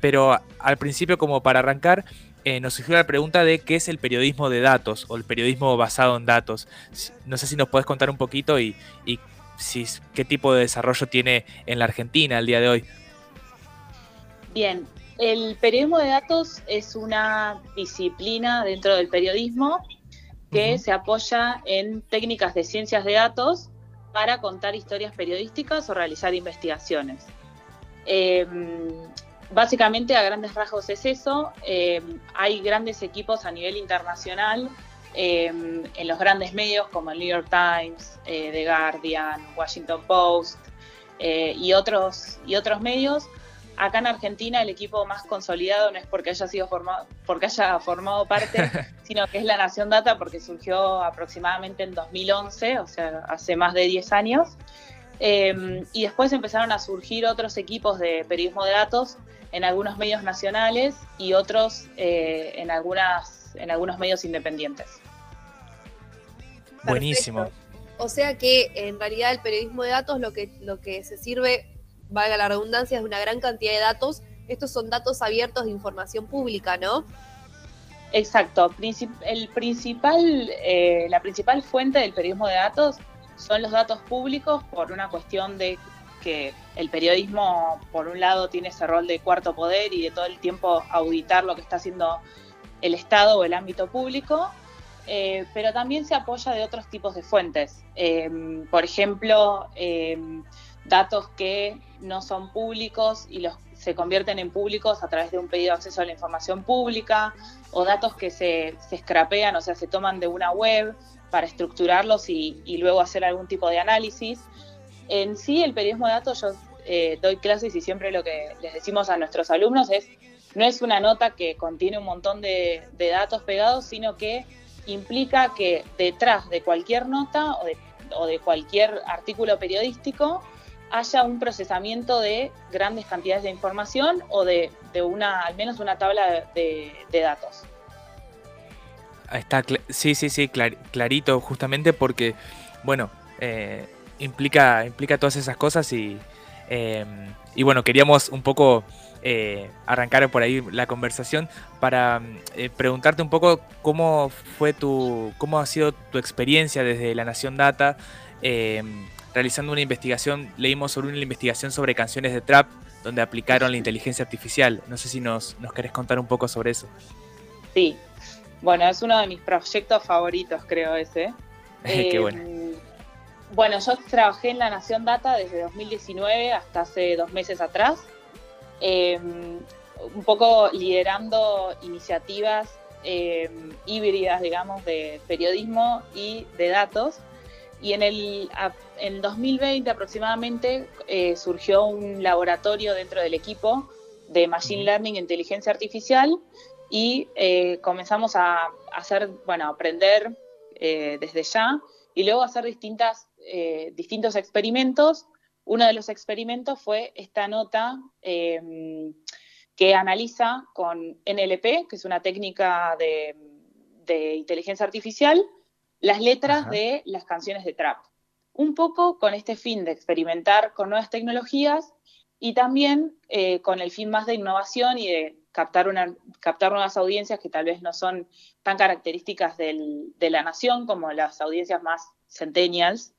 C: pero al principio, como para arrancar, eh, nos surgió la pregunta de qué es el periodismo de datos o el periodismo basado en datos. No sé si nos puedes contar un poquito y, si, qué tipo de desarrollo tiene en la Argentina al día de hoy.
G: Bien, el periodismo de datos es una disciplina dentro del periodismo que se apoya en técnicas de ciencias de datos para contar historias periodísticas o realizar investigaciones. Em, básicamente a grandes rasgos es eso. Eh, hay grandes equipos a nivel internacional eh, en los grandes medios como el New York Times, eh, The Guardian, Washington Post y, otros, y otros medios. Acá en Argentina el equipo más consolidado no es porque haya sido formado, porque haya formado parte, [laughs] sino que es la Nación Data porque surgió aproximadamente en 2011, o sea, hace más de 10 años. y después empezaron a surgir otros equipos de periodismo de datos en algunos medios nacionales y otros eh, en, algunas, en algunos medios independientes.
C: Buenísimo.
D: O sea que en realidad el periodismo de datos lo que, lo que se sirve, valga la redundancia, es una gran cantidad de datos. Estos son datos abiertos de información pública, ¿no?
G: Exacto. El principal, eh, la principal fuente del periodismo de datos son los datos públicos por una cuestión de que el periodismo, por un lado, tiene ese rol de cuarto poder y de todo el tiempo auditar lo que está haciendo el Estado o el ámbito público, eh, pero también se apoya de otros tipos de fuentes. Em, por ejemplo, em, datos que no son públicos y los se convierten en públicos a través de un pedido de acceso a la información pública, o datos que se, se scrapean, o sea, se toman de una web para estructurarlos y luego hacer algún tipo de análisis. En sí, el periodismo de datos, yo eh, doy clases y siempre lo que les decimos a nuestros alumnos es, no es una nota que contiene un montón de, datos pegados, sino que implica que detrás de cualquier nota o de, cualquier artículo periodístico haya un procesamiento de grandes cantidades de información o de, una, al menos una tabla de, datos.
C: Está, sí, sí, sí, clarito, justamente porque, bueno, eh, implica, implica todas esas cosas y, em, y bueno, queríamos un poco eh, arrancar por ahí la conversación para eh, preguntarte un poco cómo fue tu, cómo ha sido tu experiencia desde La Nación Data em, realizando una investigación, leímos sobre una investigación sobre canciones de trap donde aplicaron la inteligencia artificial. No sé si nos, nos querés contar un poco sobre eso.
G: Sí, bueno, es uno de mis proyectos favoritos, creo ese. [laughs]
C: Qué bueno.
G: Bueno, yo trabajé en La Nación Data desde 2019 hasta hace dos meses atrás, em, un poco liderando iniciativas em, híbridas, digamos, de periodismo y de datos. Y en el en 2020 aproximadamente eh, surgió un laboratorio dentro del equipo de Machine Learning e Inteligencia Artificial y eh, comenzamos a hacer, bueno, aprender eh, desde ya y luego hacer distintas eh, distintos experimentos. Uno de los experimentos fue esta nota em, que analiza con NLP, que es una técnica de, inteligencia artificial, las letras de las canciones de trap. Un poco con este fin de experimentar con nuevas tecnologías y también eh, con el fin más de innovación y de captar, una, captar nuevas audiencias que tal vez no son tan características del, de la nación como las audiencias más centennials.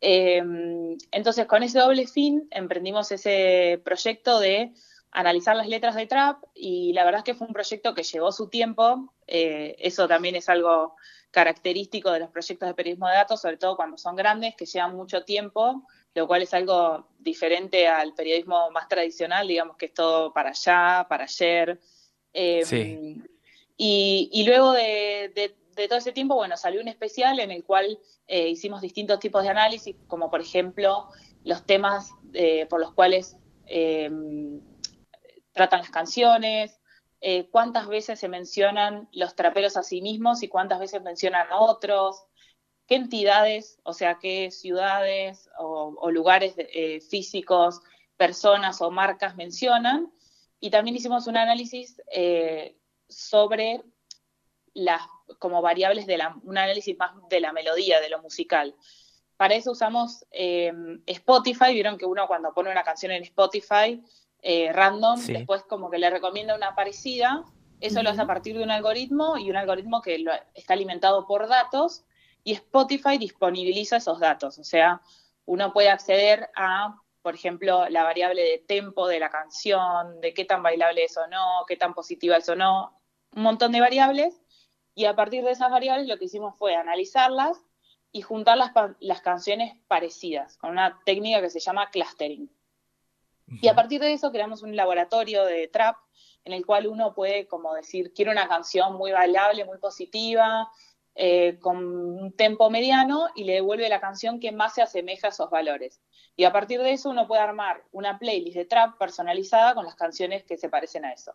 G: Em, entonces, con ese doble fin, emprendimos ese proyecto de analizar las letras de trap y la verdad es que fue un proyecto que llevó su tiempo. Eh, eso también es algo característico de los proyectos de periodismo de datos, sobre todo cuando son grandes, que llevan mucho tiempo, lo cual es algo diferente al periodismo más tradicional, digamos que es todo para allá, para ayer. Em, y, luego de, todo ese tiempo, bueno, salió un especial en el cual eh, hicimos distintos tipos de análisis, como por ejemplo los temas eh, por los cuales em, tratan las canciones, eh, cuántas veces se mencionan los traperos a sí mismos y cuántas veces mencionan a otros, qué entidades, o sea, qué ciudades o, lugares eh, físicos, personas o marcas mencionan. Y también hicimos un análisis eh, sobre las como variables de la, un análisis más de la melodía, de lo musical. Para eso usamos Spotify, vieron que uno cuando pone una canción en Spotify eh, random, después como que le recomienda una parecida, eso lo hace a partir de un algoritmo y un algoritmo que está alimentado por datos y Spotify disponibiliza esos datos, o sea, uno puede acceder a, por ejemplo, la variable de tempo de la canción, de qué tan bailable es o no, qué tan positiva es o no, un montón de variables, y a partir de esas variables lo que hicimos fue analizarlas y juntar las, las canciones parecidas con una técnica que se llama clustering. Y a partir de eso creamos un laboratorio de trap en el cual uno puede como decir, quiero una canción muy bailable, muy positiva, eh, con un tempo mediano y le devuelve la canción que más se asemeja a esos valores. Y a partir de eso uno puede armar una playlist de trap personalizada con las canciones que se parecen a eso.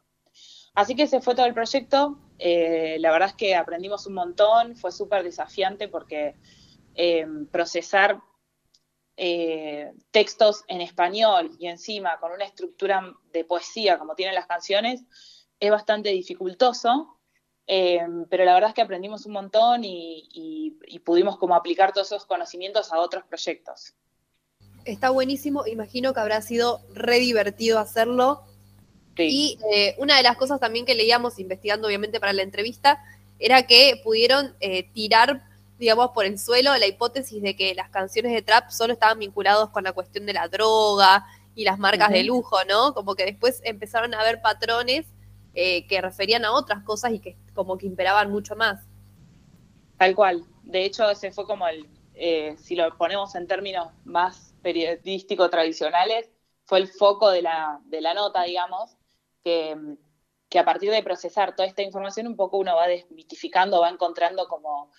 G: Así que ese fue todo el proyecto. Eh, la verdad es que aprendimos un montón, fue súper desafiante porque eh, procesar eh, textos en español y encima con una estructura de poesía como tienen las canciones, es bastante dificultoso, pero la verdad es que aprendimos un montón y, pudimos como aplicar todos esos conocimientos a otros proyectos.
D: Está buenísimo, imagino que habrá sido re divertido hacerlo. Y eh, una de las cosas también que leíamos investigando obviamente para la entrevista era que pudieron tirar digamos, por el suelo la hipótesis de que las canciones de trap solo estaban vinculados con la cuestión de la droga y las marcas de lujo, ¿no? Como que después empezaron a haber patrones eh, que referían a otras cosas y que como que imperaban mucho más.
G: Tal cual. De hecho, ese fue como el, eh, si lo ponemos en términos más periodísticos tradicionales, fue el foco de la, de la nota, digamos, que, a partir de procesar toda esta información un poco uno va desmitificando, va encontrando como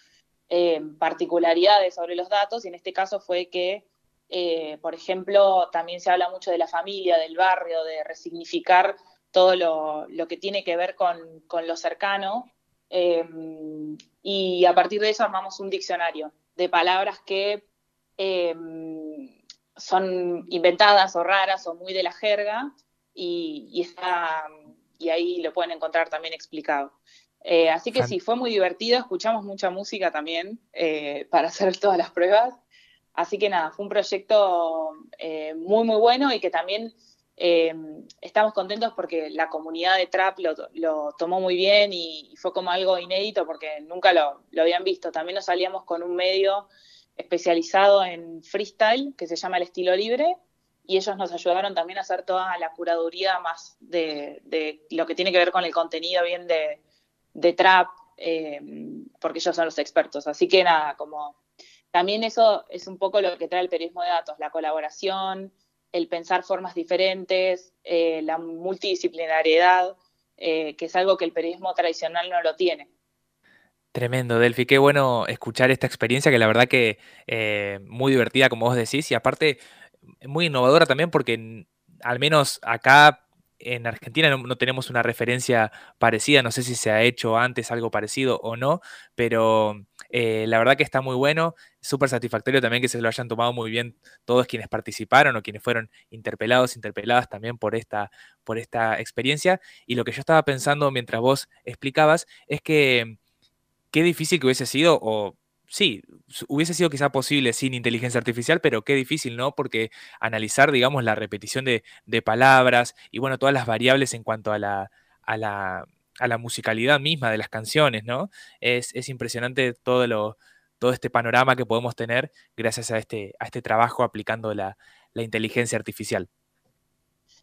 G: eh, particularidades sobre los datos, y en este caso fue que, eh, por ejemplo, también se habla mucho de la familia, del barrio, de resignificar todo lo, que tiene que ver con, lo cercano, eh, y a partir de eso armamos un diccionario de palabras que son inventadas o raras o muy de la jerga, y, y ahí lo pueden encontrar también explicado. Eh, así que sí, fue muy divertido, escuchamos mucha música también eh, para hacer todas las pruebas. Así que nada, fue un proyecto eh, muy, muy bueno y que también estamos contentos porque la comunidad de Trap lo, tomó muy bien y, fue como algo inédito porque nunca lo, lo, habían visto. También nos salíamos con un medio especializado en freestyle que se llama El Estilo Libre y ellos nos ayudaron también a hacer toda la curaduría más de, de lo que tiene que ver con el contenido bien de de trap, eh, porque ellos son los expertos. Así que nada, como también eso es un poco lo que trae el periodismo de datos, la colaboración, el pensar formas diferentes, eh, la multidisciplinariedad, eh, que es algo que el periodismo tradicional no lo tiene.
C: Tremendo, Delphi. Qué bueno escuchar esta experiencia que la verdad que muy divertida, como vos decís, y aparte muy innovadora también porque al menos acá en Argentina no, tenemos una referencia parecida, no sé si se ha hecho antes algo parecido o no, pero eh, la verdad que está muy bueno, súper satisfactorio también que se lo hayan tomado muy bien todos quienes participaron o quienes fueron interpelados, interpeladas también por esta, por esta experiencia. Y lo que yo estaba pensando mientras vos explicabas es que qué difícil que hubiese sido, o sí, hubiese sido quizá posible sin inteligencia artificial, pero qué difícil, ¿no? Porque analizar, digamos, la repetición de, palabras y, bueno, todas las variables en cuanto a la, a la, a la musicalidad misma de las canciones, ¿no? Es, es impresionante todo, lo, todo este panorama que podemos tener gracias a este, a este trabajo aplicando la, la inteligencia artificial.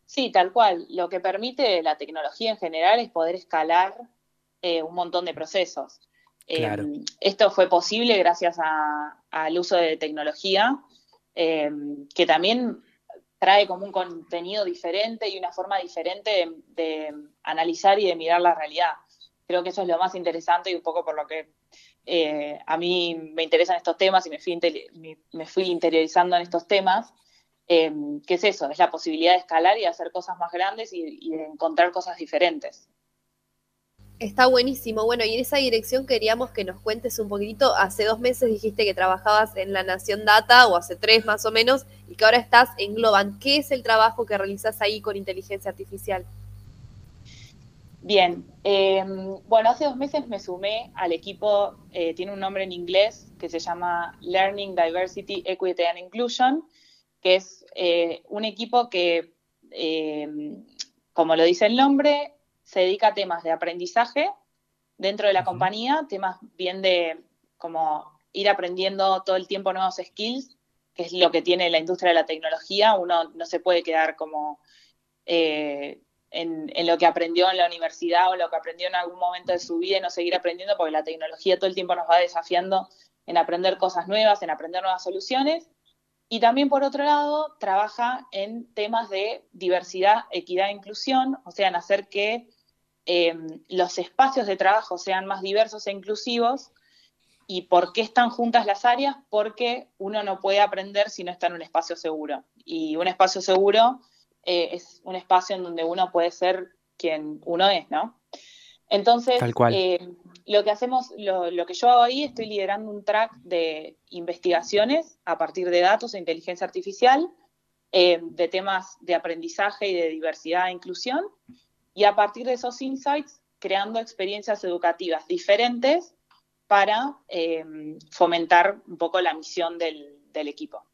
G: Sí, tal cual. Lo que permite la tecnología en general es poder escalar eh, un montón de procesos. Em, esto fue posible gracias al uso de tecnología, em, que también trae como un contenido diferente y una forma diferente de, analizar y de mirar la realidad. Creo que eso es lo más interesante y un poco por lo que eh, a mí me interesan estos temas y me fui, me fui interiorizando en estos temas. Em, ¿Qué es eso? Es la posibilidad de escalar y hacer cosas más grandes y, de encontrar cosas diferentes.
D: Está buenísimo. Bueno, y en esa dirección queríamos que nos cuentes un poquitito. Hace dos meses dijiste que trabajabas en La Nación Data, o hace tres más o menos, y que ahora estás en Globan. ¿Qué es el trabajo que realizas ahí con inteligencia artificial?
G: Bien, em, bueno, hace dos meses me sumé al equipo, eh, tiene un nombre en inglés que se llama Learning, Diversity, Equity and Inclusion, que es eh, un equipo que, eh, como lo dice el nombre, se dedica a temas de aprendizaje dentro de la compañía, temas bien de como ir aprendiendo todo el tiempo nuevos skills, que es lo que tiene la industria de la tecnología. Uno no se puede quedar como eh, en, en, lo que aprendió en la universidad o lo que aprendió en algún momento de su vida y no seguir aprendiendo, porque la tecnología todo el tiempo nos va desafiando en aprender cosas nuevas, en aprender nuevas soluciones. Y también, por otro lado, trabaja en temas de diversidad, equidad e inclusión, o sea, en hacer que eh, los espacios de trabajo sean más diversos e inclusivos. ¿Y por qué están juntas las áreas? Porque uno no puede aprender si no está en un espacio seguro. Y un espacio seguro eh, es un espacio en donde uno puede ser quien uno es, ¿no? Entonces, eh, lo que hacemos, lo, que yo hago ahí, estoy liderando un track de investigaciones a partir de datos e inteligencia artificial, eh, de temas de aprendizaje y de diversidad e inclusión, y a partir de esos insights, creando experiencias educativas diferentes para eh, fomentar un poco la misión del equipo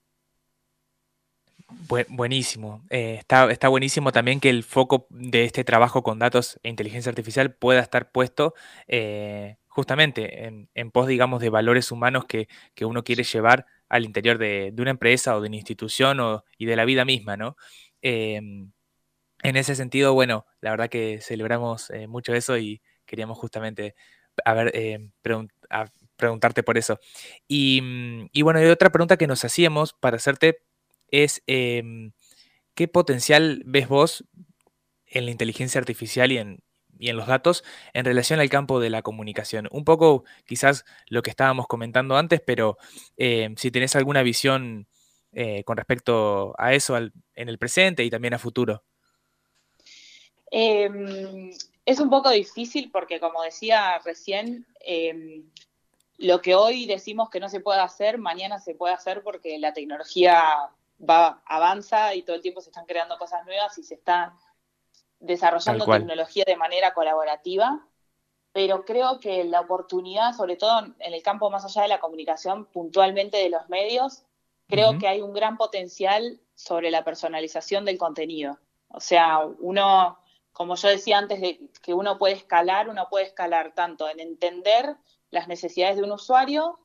C: buenísimo. Eh, está, está, buenísimo también que el foco de este trabajo con datos e inteligencia artificial pueda estar puesto eh, justamente en, pos, digamos, de valores humanos que, uno quiere llevar al interior de, una empresa o de una institución o, y de la vida misma, ¿no? En ese sentido, bueno, la verdad que celebramos eh, mucho eso y queríamos justamente a ver, preguntarte por eso. Y, mm, bueno, otra pregunta que nos hacíamos para hacerte es em, qué potencial ves vos en la inteligencia artificial y en, los datos en relación al campo de la comunicación. Un poco quizás lo que estábamos comentando antes, pero em, si tenés alguna visión eh, con respecto a eso en el presente y también a futuro.
G: Em, es un poco difícil porque, como decía recién, lo que hoy decimos que no se puede hacer, mañana se puede hacer porque la tecnología va, avanza y todo el tiempo se están creando cosas nuevas y se está desarrollando tecnología de manera colaborativa, pero creo que la oportunidad, sobre todo en el campo más allá de la comunicación, puntualmente de los medios, creo que hay un gran potencial sobre la personalización del contenido. O sea, uno, como yo decía antes, de que uno puede escalar, uno puede escalar tanto en entender las necesidades de un usuario,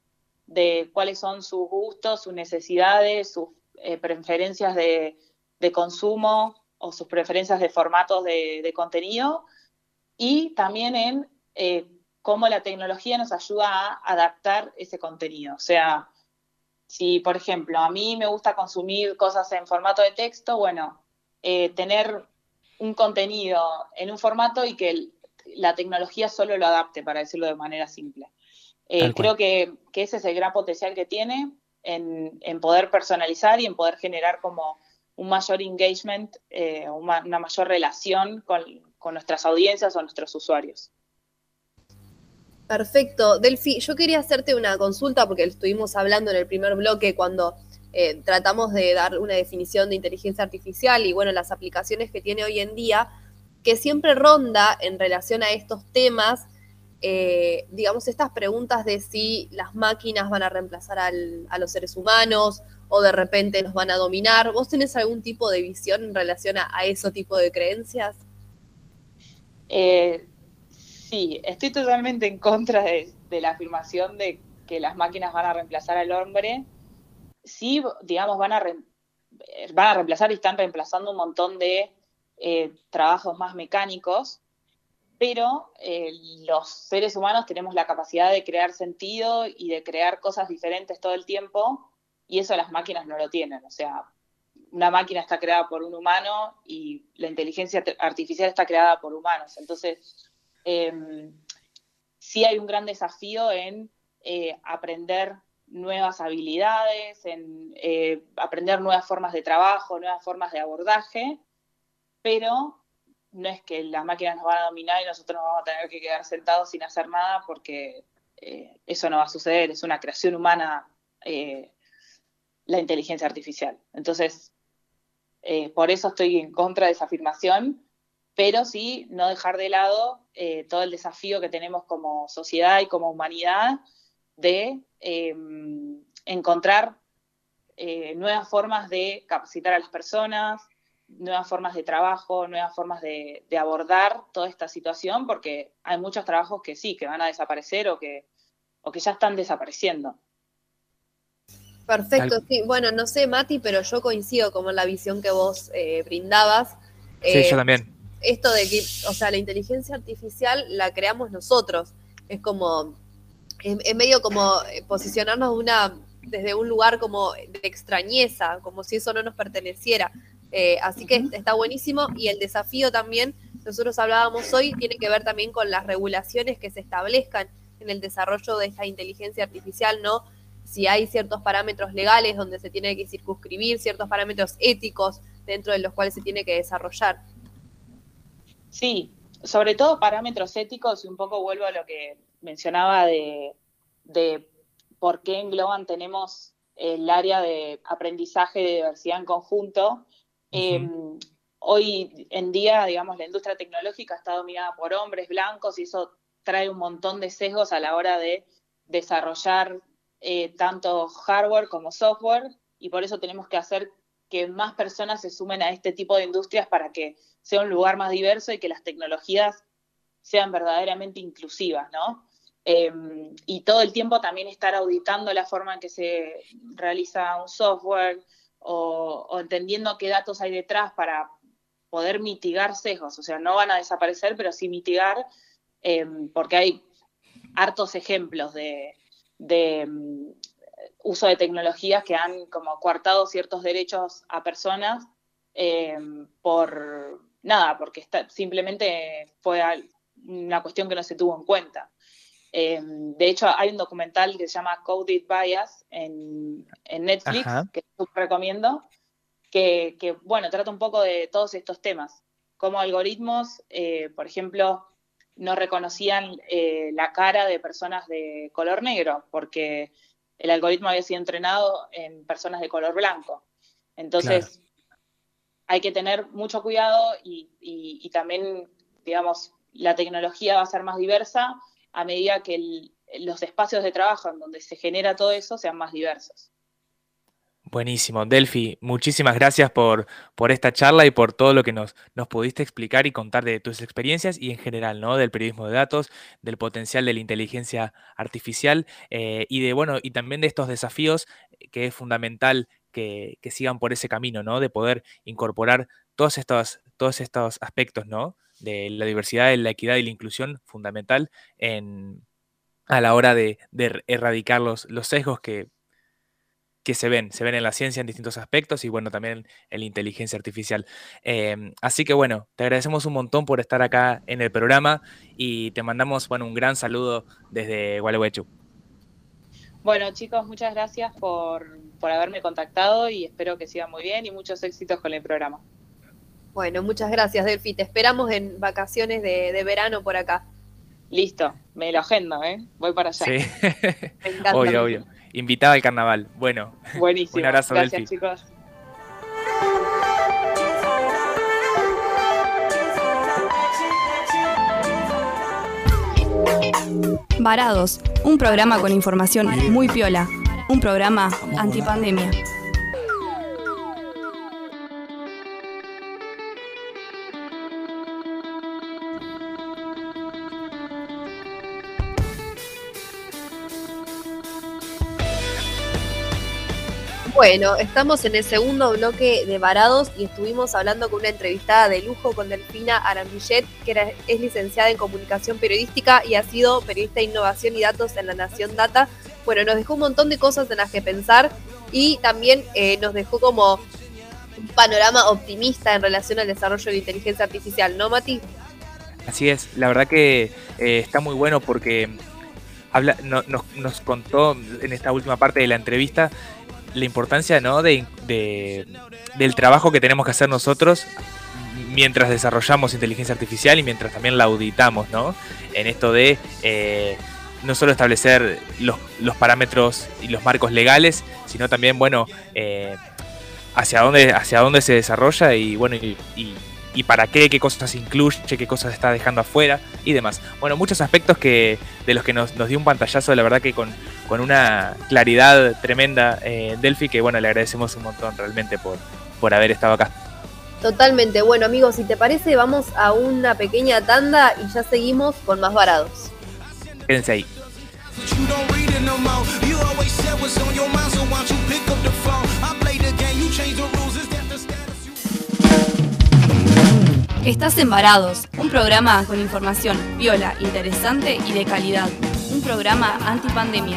G: de cuáles son sus gustos, sus necesidades, sus eh, preferencias de, consumo o sus preferencias de formatos de, contenido y también en eh, cómo la tecnología nos ayuda a adaptar ese contenido. O sea, si por ejemplo a mí me gusta consumir cosas en formato de texto, bueno, eh, tener un contenido en un formato y que la tecnología solo lo adapte, para decirlo de manera simple. creo que, que, ese es el gran potencial que tiene en, poder personalizar y en poder generar como un mayor engagement, eh, una, mayor relación con, nuestras audiencias o nuestros usuarios.
D: Perfecto. Delphi, yo quería hacerte una consulta porque estuvimos hablando en el primer bloque cuando eh, tratamos de dar una definición de inteligencia artificial y bueno, las aplicaciones que tiene hoy en día, que siempre ronda en relación a estos temas eh, digamos, estas preguntas de si las máquinas van a reemplazar a los seres humanos o de repente nos van a dominar. ¿Vos tenés algún tipo de visión en relación a, ese tipo de creencias?
G: Eh, sí, estoy totalmente en contra de, la afirmación de que las máquinas van a reemplazar al hombre. Sí, digamos, van a, van a reemplazar y están reemplazando un montón de eh, trabajos más mecánicos, pero eh, los seres humanos tenemos la capacidad de crear sentido y de crear cosas diferentes todo el tiempo, y eso las máquinas no lo tienen. O sea, una máquina está creada por un humano y la inteligencia artificial está creada por humanos. Entonces, em, sí hay un gran desafío en eh, aprender nuevas habilidades, en aprender nuevas formas de trabajo, nuevas formas de abordaje, pero no es que las máquinas nos van a dominar y nosotros nos vamos a tener que quedar sentados sin hacer nada porque eh, eso no va a suceder, es una creación humana eh, la inteligencia artificial. Entonces, eh, por eso estoy en contra de esa afirmación, pero sí no dejar de lado todo el desafío que tenemos como sociedad y como humanidad de encontrar nuevas formas de capacitar a las personas, nuevas formas de trabajo, nuevas formas de, abordar toda esta situación, porque hay muchos trabajos que sí, que van a desaparecer o que, o que ya están desapareciendo.
D: Perfecto, sí. Bueno, no sé, Mati, pero yo coincido con la visión que vos eh, brindabas.
C: Sí, yo eh, también.
D: Esto de que, o sea, la inteligencia artificial la creamos nosotros. Es como, es, medio como eh, posicionarnos una, desde un lugar como de extrañeza, como si eso no nos perteneciera. Eh, así que está buenísimo y el desafío también, nosotros hablábamos hoy, tiene que ver también con las regulaciones que se establezcan en el desarrollo de esta inteligencia artificial, ¿no? Si hay ciertos parámetros legales donde se tiene que circunscribir, ciertos parámetros éticos dentro de los cuales se tiene que desarrollar.
G: Sí, sobre todo parámetros éticos, y un poco vuelvo a lo que mencionaba de, de por qué en Globan tenemos el área de aprendizaje de diversidad en conjunto, Em, hoy en día, digamos, la industria tecnológica está dominada por hombres blancos y eso trae un montón de sesgos a la hora de desarrollar eh, tanto hardware como software y por eso tenemos que hacer que más personas se sumen a este tipo de industrias para que sea un lugar más diverso y que las tecnologías sean verdaderamente inclusivas, ¿no? Em, y todo el tiempo también estar auditando la forma en que se realiza un software, o, entendiendo qué datos hay detrás para poder mitigar sesgos. O sea, no van a desaparecer, pero sí mitigar, em, porque hay hartos ejemplos de, em, uso de tecnologías que han como coartado ciertos derechos a personas por nada, porque simplemente fue una cuestión que no se tuvo en cuenta. Em, de hecho, hay un documental que se llama Coded Bias en, Netflix, que recomiendo, que, bueno, trata un poco de todos estos temas. Como algoritmos, eh, por ejemplo, no reconocían eh, la cara de personas de color negro, porque el algoritmo había sido entrenado en personas de color blanco. Entonces, hay que tener mucho cuidado y también, digamos, la tecnología va a ser más diversa a medida que los espacios de trabajo en donde se genera todo eso sean más diversos.
C: Buenísimo. Delphi, muchísimas gracias por, por esta charla y por todo lo que nos, nos pudiste explicar y contar de tus experiencias y en general, ¿no? Del periodismo de datos, del potencial de la inteligencia artificial eh, y de, bueno, y también de estos desafíos que es fundamental que, que, sigan por ese camino, ¿no? De poder incorporar todos estos, todos estos aspectos, ¿no? De la diversidad, la equidad y la inclusión fundamental en, a la hora de, erradicar los, los sesgos que, que, se ven, se ven en la ciencia en distintos aspectos y bueno, también en la inteligencia artificial. Em, así que bueno, te agradecemos un montón por estar acá en el programa y te mandamos bueno, un gran saludo desde Gualeguaychú.
G: Bueno chicos, muchas gracias por, por haberme contactado y espero que siga muy bien y muchos éxitos con el programa.
D: Bueno, muchas gracias, Delphi. Te esperamos en vacaciones de, verano por acá.
G: Listo, me lo agendo, ¿eh? Voy para allá. Sí, [laughs]
C: obvio, obvio. Invitada al carnaval. Bueno,
G: buenísimo. Un abrazo, gracias, chicos.
A: Varados, un programa con información muy piola, un programa antipandemia.
D: Bueno, estamos en el segundo bloque de Varados y estuvimos hablando con una entrevistada de lujo con Delfina Aramillet, que era- es licenciada en comunicación periodística y ha sido periodista de innovación y datos en la Nación Data. Bueno, nos dejó un montón de cosas en las que pensar y también eh, nos dejó como un panorama optimista en relación al desarrollo de la inteligencia artificial, ¿no, Mati?
C: Así es, la verdad que eh, está muy bueno porque habla, no- nos, nos contó en esta última parte de la entrevista la importancia ¿no? de, de- del trabajo que tenemos que hacer nosotros mientras desarrollamos inteligencia artificial y mientras también la auditamos, ¿no? En esto de eh, no solo establecer los, los parámetros y los marcos legales, sino también, bueno, eh, hacia dónde, hacia dónde se desarrolla y bueno, y, y- y para qué, qué cosas incluye, qué cosas está dejando afuera y demás. Bueno, muchos aspectos que de los que nos, nos dio un pantallazo, la verdad que con, con una claridad tremenda eh, Delphi, que bueno, le agradecemos un montón realmente por, por haber estado acá.
D: Totalmente. Bueno, amigos, si te parece, vamos a una pequeña tanda y ya seguimos con más varados.
C: Quédense ahí.
A: Estás en Varados, un programa con información viola, interesante y de calidad. Un programa antipandemia.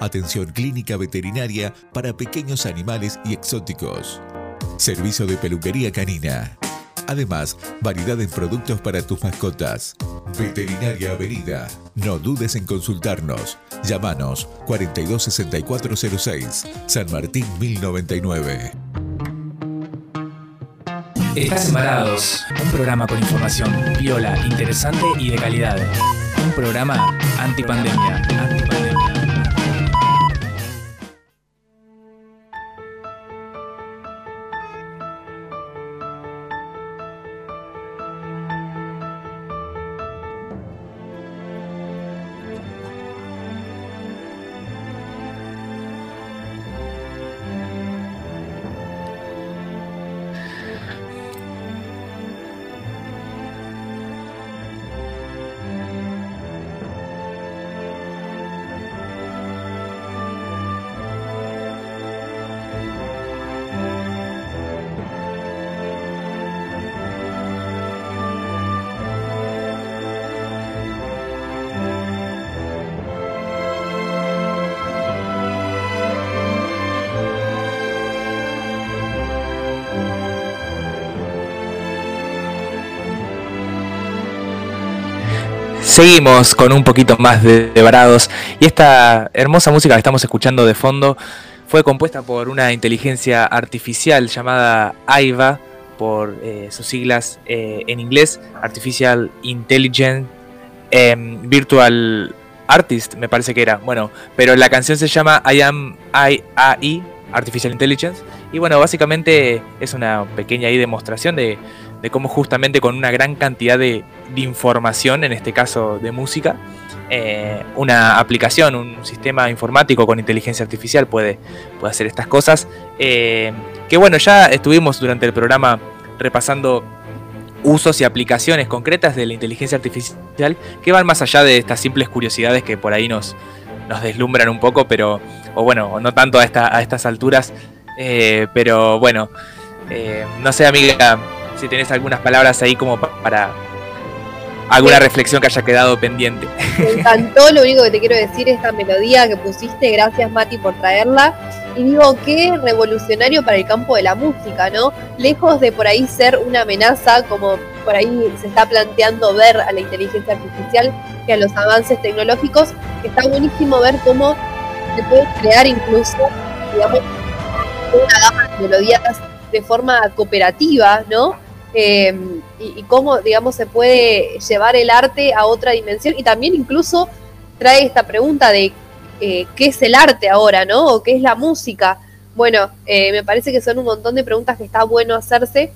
E: Atención clínica veterinaria para pequeños animales y exóticos. Servicio de peluquería canina. Además, variedad en productos para tus mascotas. Veterinaria Avenida. No dudes en consultarnos. Llámanos 426406, San Martín 1099.
F: Estás en Varados, un programa con información viola, interesante y de calidad. Un programa antipandemia. antipandemia.
C: Seguimos con un poquito más de, de varados. Y esta hermosa música que estamos escuchando de fondo fue compuesta por una inteligencia artificial llamada AIVA por eh, sus siglas eh, en inglés Artificial Intelligent em, Virtual Artist me parece que era. Bueno pero la canción se llama I Am AI Artificial Intelligence. Y bueno básicamente es una pequeña demostración de de cómo justamente con una gran cantidad de, información, en este caso de música, eh, una aplicación, un sistema informático con inteligencia artificial puede, puede hacer estas cosas. Eh, que bueno, ya estuvimos durante el programa repasando usos y aplicaciones concretas de la inteligencia artificial que van más allá de estas simples curiosidades que por ahí nos, nos deslumbran un poco, pero, o bueno, no tanto a, esta, a estas alturas, eh, pero bueno, no sé amiga, si tenés algunas palabras ahí como para alguna reflexión que haya quedado pendiente.
D: Me encantó, lo único que te quiero decir, esta melodía que pusiste, gracias Mati por traerla. Y digo, qué revolucionario para el campo de la música, ¿no? Lejos de por ahí ser una amenaza, como por ahí se está planteando ver a la inteligencia artificial que a los avances tecnológicos, está buenísimo ver cómo se puede crear incluso, digamos, una gama de melodías de forma cooperativa, ¿no? Eh, y, cómo, digamos, se puede llevar el arte a otra dimensión y también incluso trae esta pregunta de eh, qué es el arte ahora, ¿no? O qué es la música. Bueno, eh, me parece que son un montón de preguntas que está bueno hacerse.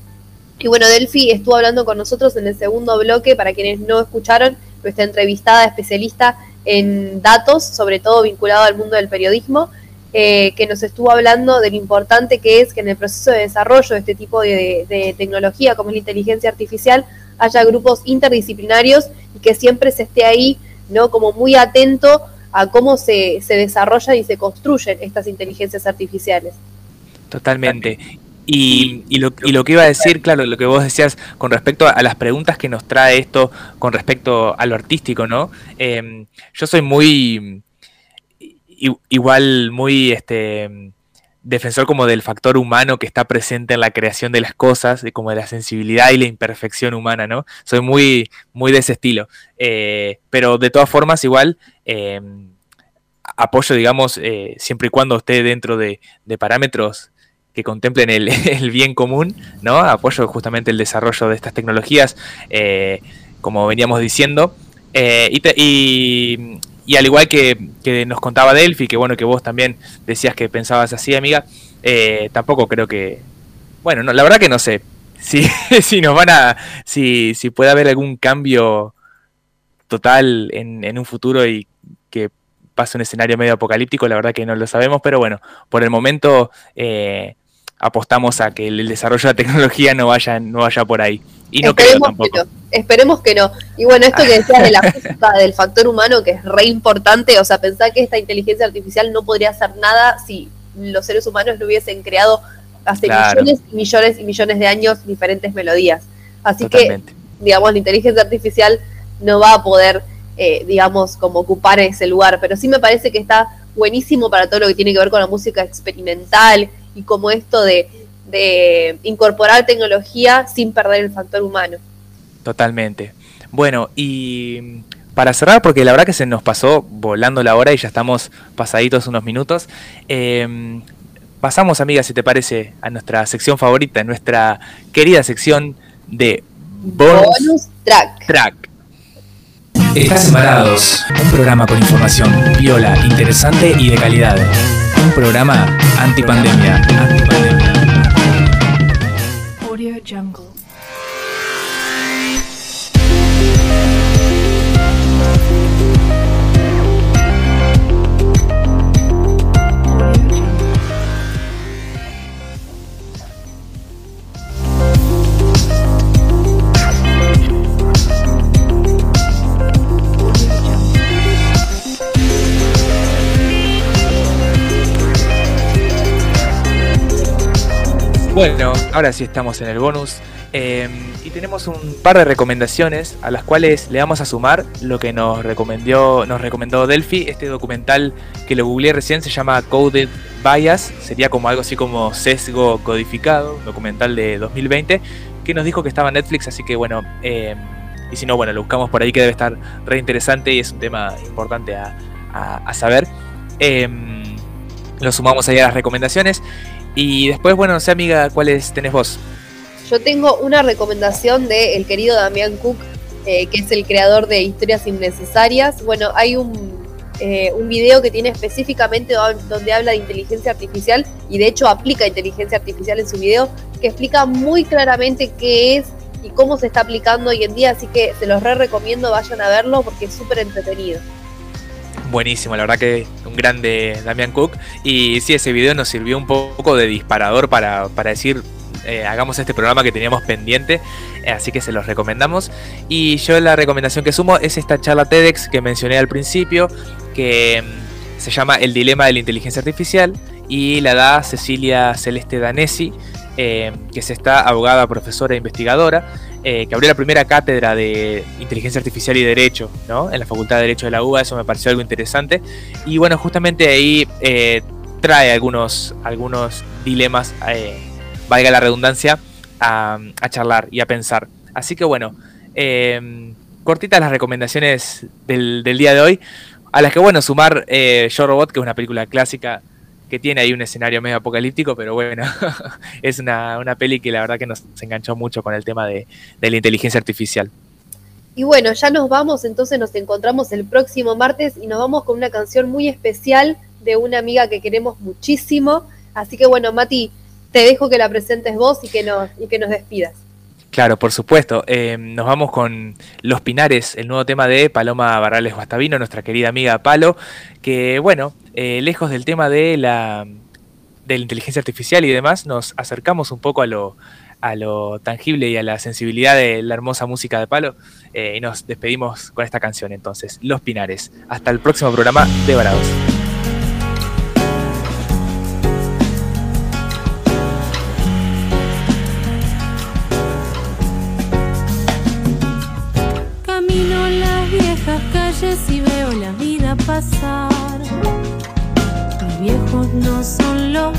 D: Y bueno, Delphi estuvo hablando con nosotros en el segundo bloque, para quienes no escucharon, nuestra entrevistada especialista en datos, sobre todo vinculado al mundo del periodismo. Eh, que nos estuvo hablando de lo importante que es que en el proceso de desarrollo de este tipo de, tecnología como es la inteligencia artificial haya grupos interdisciplinarios y que siempre se esté ahí, ¿no? Como muy atento a cómo se, se desarrollan y se construyen estas inteligencias artificiales.
C: Totalmente. Y, y, lo, y, lo, que iba a decir, claro, lo que vos decías con respecto a las preguntas que nos trae esto con respecto a lo artístico, ¿no? Eh, yo soy muy igual muy este defensor como del factor humano que está presente en la creación de las cosas, de como de la sensibilidad y la imperfección humana, ¿no? Soy muy, muy de ese estilo. Eh, pero de todas formas, igual em, apoyo, digamos, eh, siempre y cuando esté dentro de, parámetros que contemplen [laughs] el, bien común, ¿no? Apoyo justamente el desarrollo de estas tecnologías, eh, como veníamos diciendo. y, y al igual que, nos contaba Delphi, que bueno, que vos también decías que pensabas así, amiga, eh, tampoco creo que. Bueno, no, la verdad que no sé. [laughs] Si, si nos van a. Si, si puede haber algún cambio total en, en un futuro y que pase un escenario medio apocalíptico, la verdad que no lo sabemos, pero bueno, por el momento eh, apostamos a que el desarrollo de la tecnología no vaya, no vaya por ahí. Y no creo tampoco.
D: Esperemos que no. Y bueno, esto que decías de la [laughs] física del factor humano, que es re importante, o sea, pensar que esta inteligencia artificial no podría hacer nada si los seres humanos no hubiesen creado hace millones y millones y millones de años diferentes melodías. Así que, digamos, la inteligencia artificial no va a poder, eh, digamos, como ocupar ese lugar, pero sí me parece que está buenísimo para todo lo que tiene que ver con la música experimental y como esto de, incorporar tecnología sin perder el factor humano.
C: Totalmente. Bueno, y para cerrar, porque la verdad que se nos pasó volando la hora y ya estamos pasaditos unos minutos, em, pasamos, amiga, si te parece, a nuestra sección favorita, nuestra querida sección de
D: Bonus, track.
C: track.
F: Estás embarados, un programa con información viola, interesante y de calidad un programa antipandemia. antipandemia. jungle.
C: Bueno, ahora sí estamos en el bonus em, y tenemos un par de recomendaciones a las cuales le vamos a sumar lo que nos recomendó, nos recomendó Delphi, este documental que lo googleé recién se llama Coded Bias, sería como algo así como sesgo codificado, documental de 2020, que nos dijo que estaba en Netflix, así que bueno, em, y si no, bueno, lo buscamos por ahí que debe estar re interesante y es un tema importante a, saber. Em, lo sumamos ahí a las recomendaciones. Y después, bueno, no sé, amiga, ¿cuáles tenés vos?
D: Yo tengo una recomendación del el querido Damián Cook, eh, que es el creador de Historias Innecesarias. Bueno, hay un, eh, un video que tiene específicamente donde habla de inteligencia artificial y de hecho aplica inteligencia artificial en su video, que explica muy claramente qué es y cómo se está aplicando hoy en día, así que se los re recomiendo, vayan a verlo porque es súper entretenido
C: buenísimo, la verdad que un grande Damian Cook. Y sí, ese video nos sirvió un poco de disparador para, decir eh, hagamos este programa que teníamos pendiente, eh, así que se los recomendamos. Y yo la recomendación que sumo es esta charla TEDx que mencioné al principio, que mm, se llama El dilema de la inteligencia artificial y la da Cecilia Celeste Danesi, que es esta abogada, profesora e investigadora, que abrió la primera cátedra de inteligencia artificial y derecho en la Facultad de Derecho de la UBA, eso me pareció algo interesante. Y bueno, justamente ahí trae algunos, algunos dilemas, eh, valga la redundancia, a, charlar y a pensar. Así que bueno, eh, cortitas las recomendaciones del, día de hoy, a las que bueno, sumar eh, Yo Robot, que es una película clásica que tiene ahí un escenario medio apocalíptico, pero bueno, [laughs] es una, una, peli que la verdad que nos enganchó mucho con el tema de, de la inteligencia artificial.
D: Y bueno, ya nos vamos, entonces nos encontramos el próximo martes y nos vamos con una canción muy especial de una amiga que queremos muchísimo. Así que bueno, Mati, te dejo que la presentes vos y que nos, y que nos despidas.
C: Claro, por supuesto. Eh, nos vamos con Los Pinares, el nuevo tema de Paloma Barrales Guastavino, nuestra querida amiga Palo, que bueno, eh, lejos del tema de la, de la inteligencia artificial y demás, nos acercamos un poco a lo, a lo tangible y a la sensibilidad de la hermosa música de Palo eh, y nos despedimos con esta canción entonces, Los Pinares. Hasta el próximo programa de Varados.
H: y veo la vida pasar.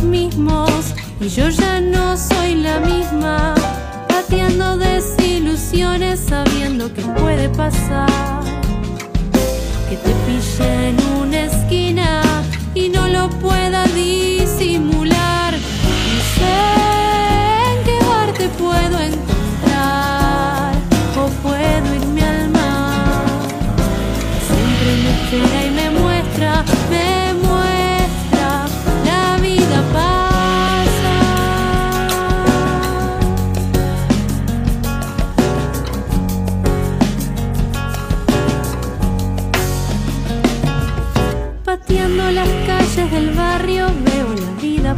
H: Mismos y yo ya no soy la misma. Pateando desilusiones sabiendo que puede pasar. Que te pille en una esquina y no lo pueda disimular. Y sé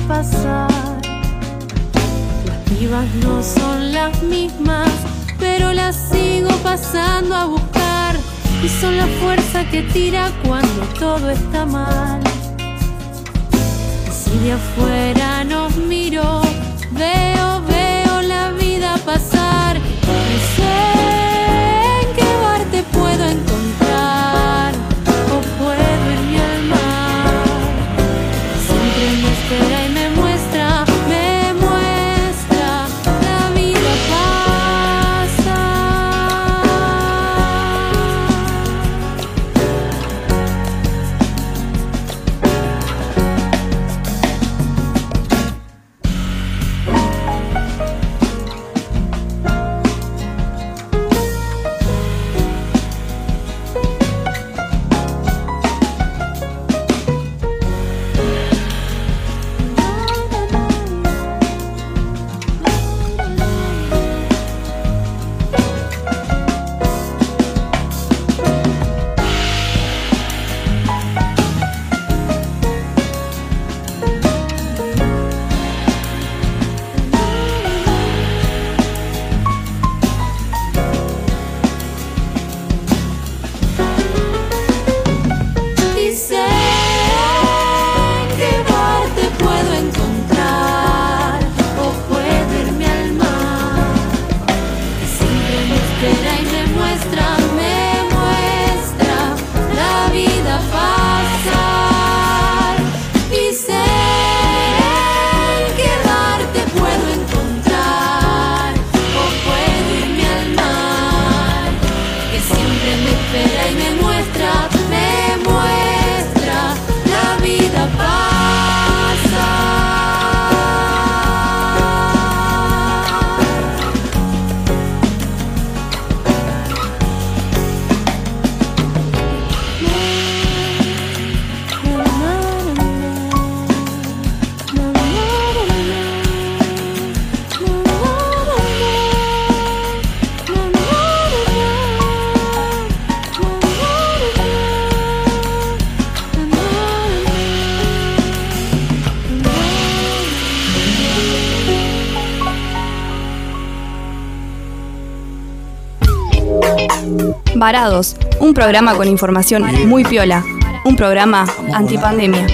H: pasar. Las vivas no son las mismas, pero las sigo pasando a buscar y son la fuerza que tira cuando todo está mal. Y si de afuera nos miro, veo, veo la vida pasar y
A: Varados, un programa con información muy piola, un programa antipandemia.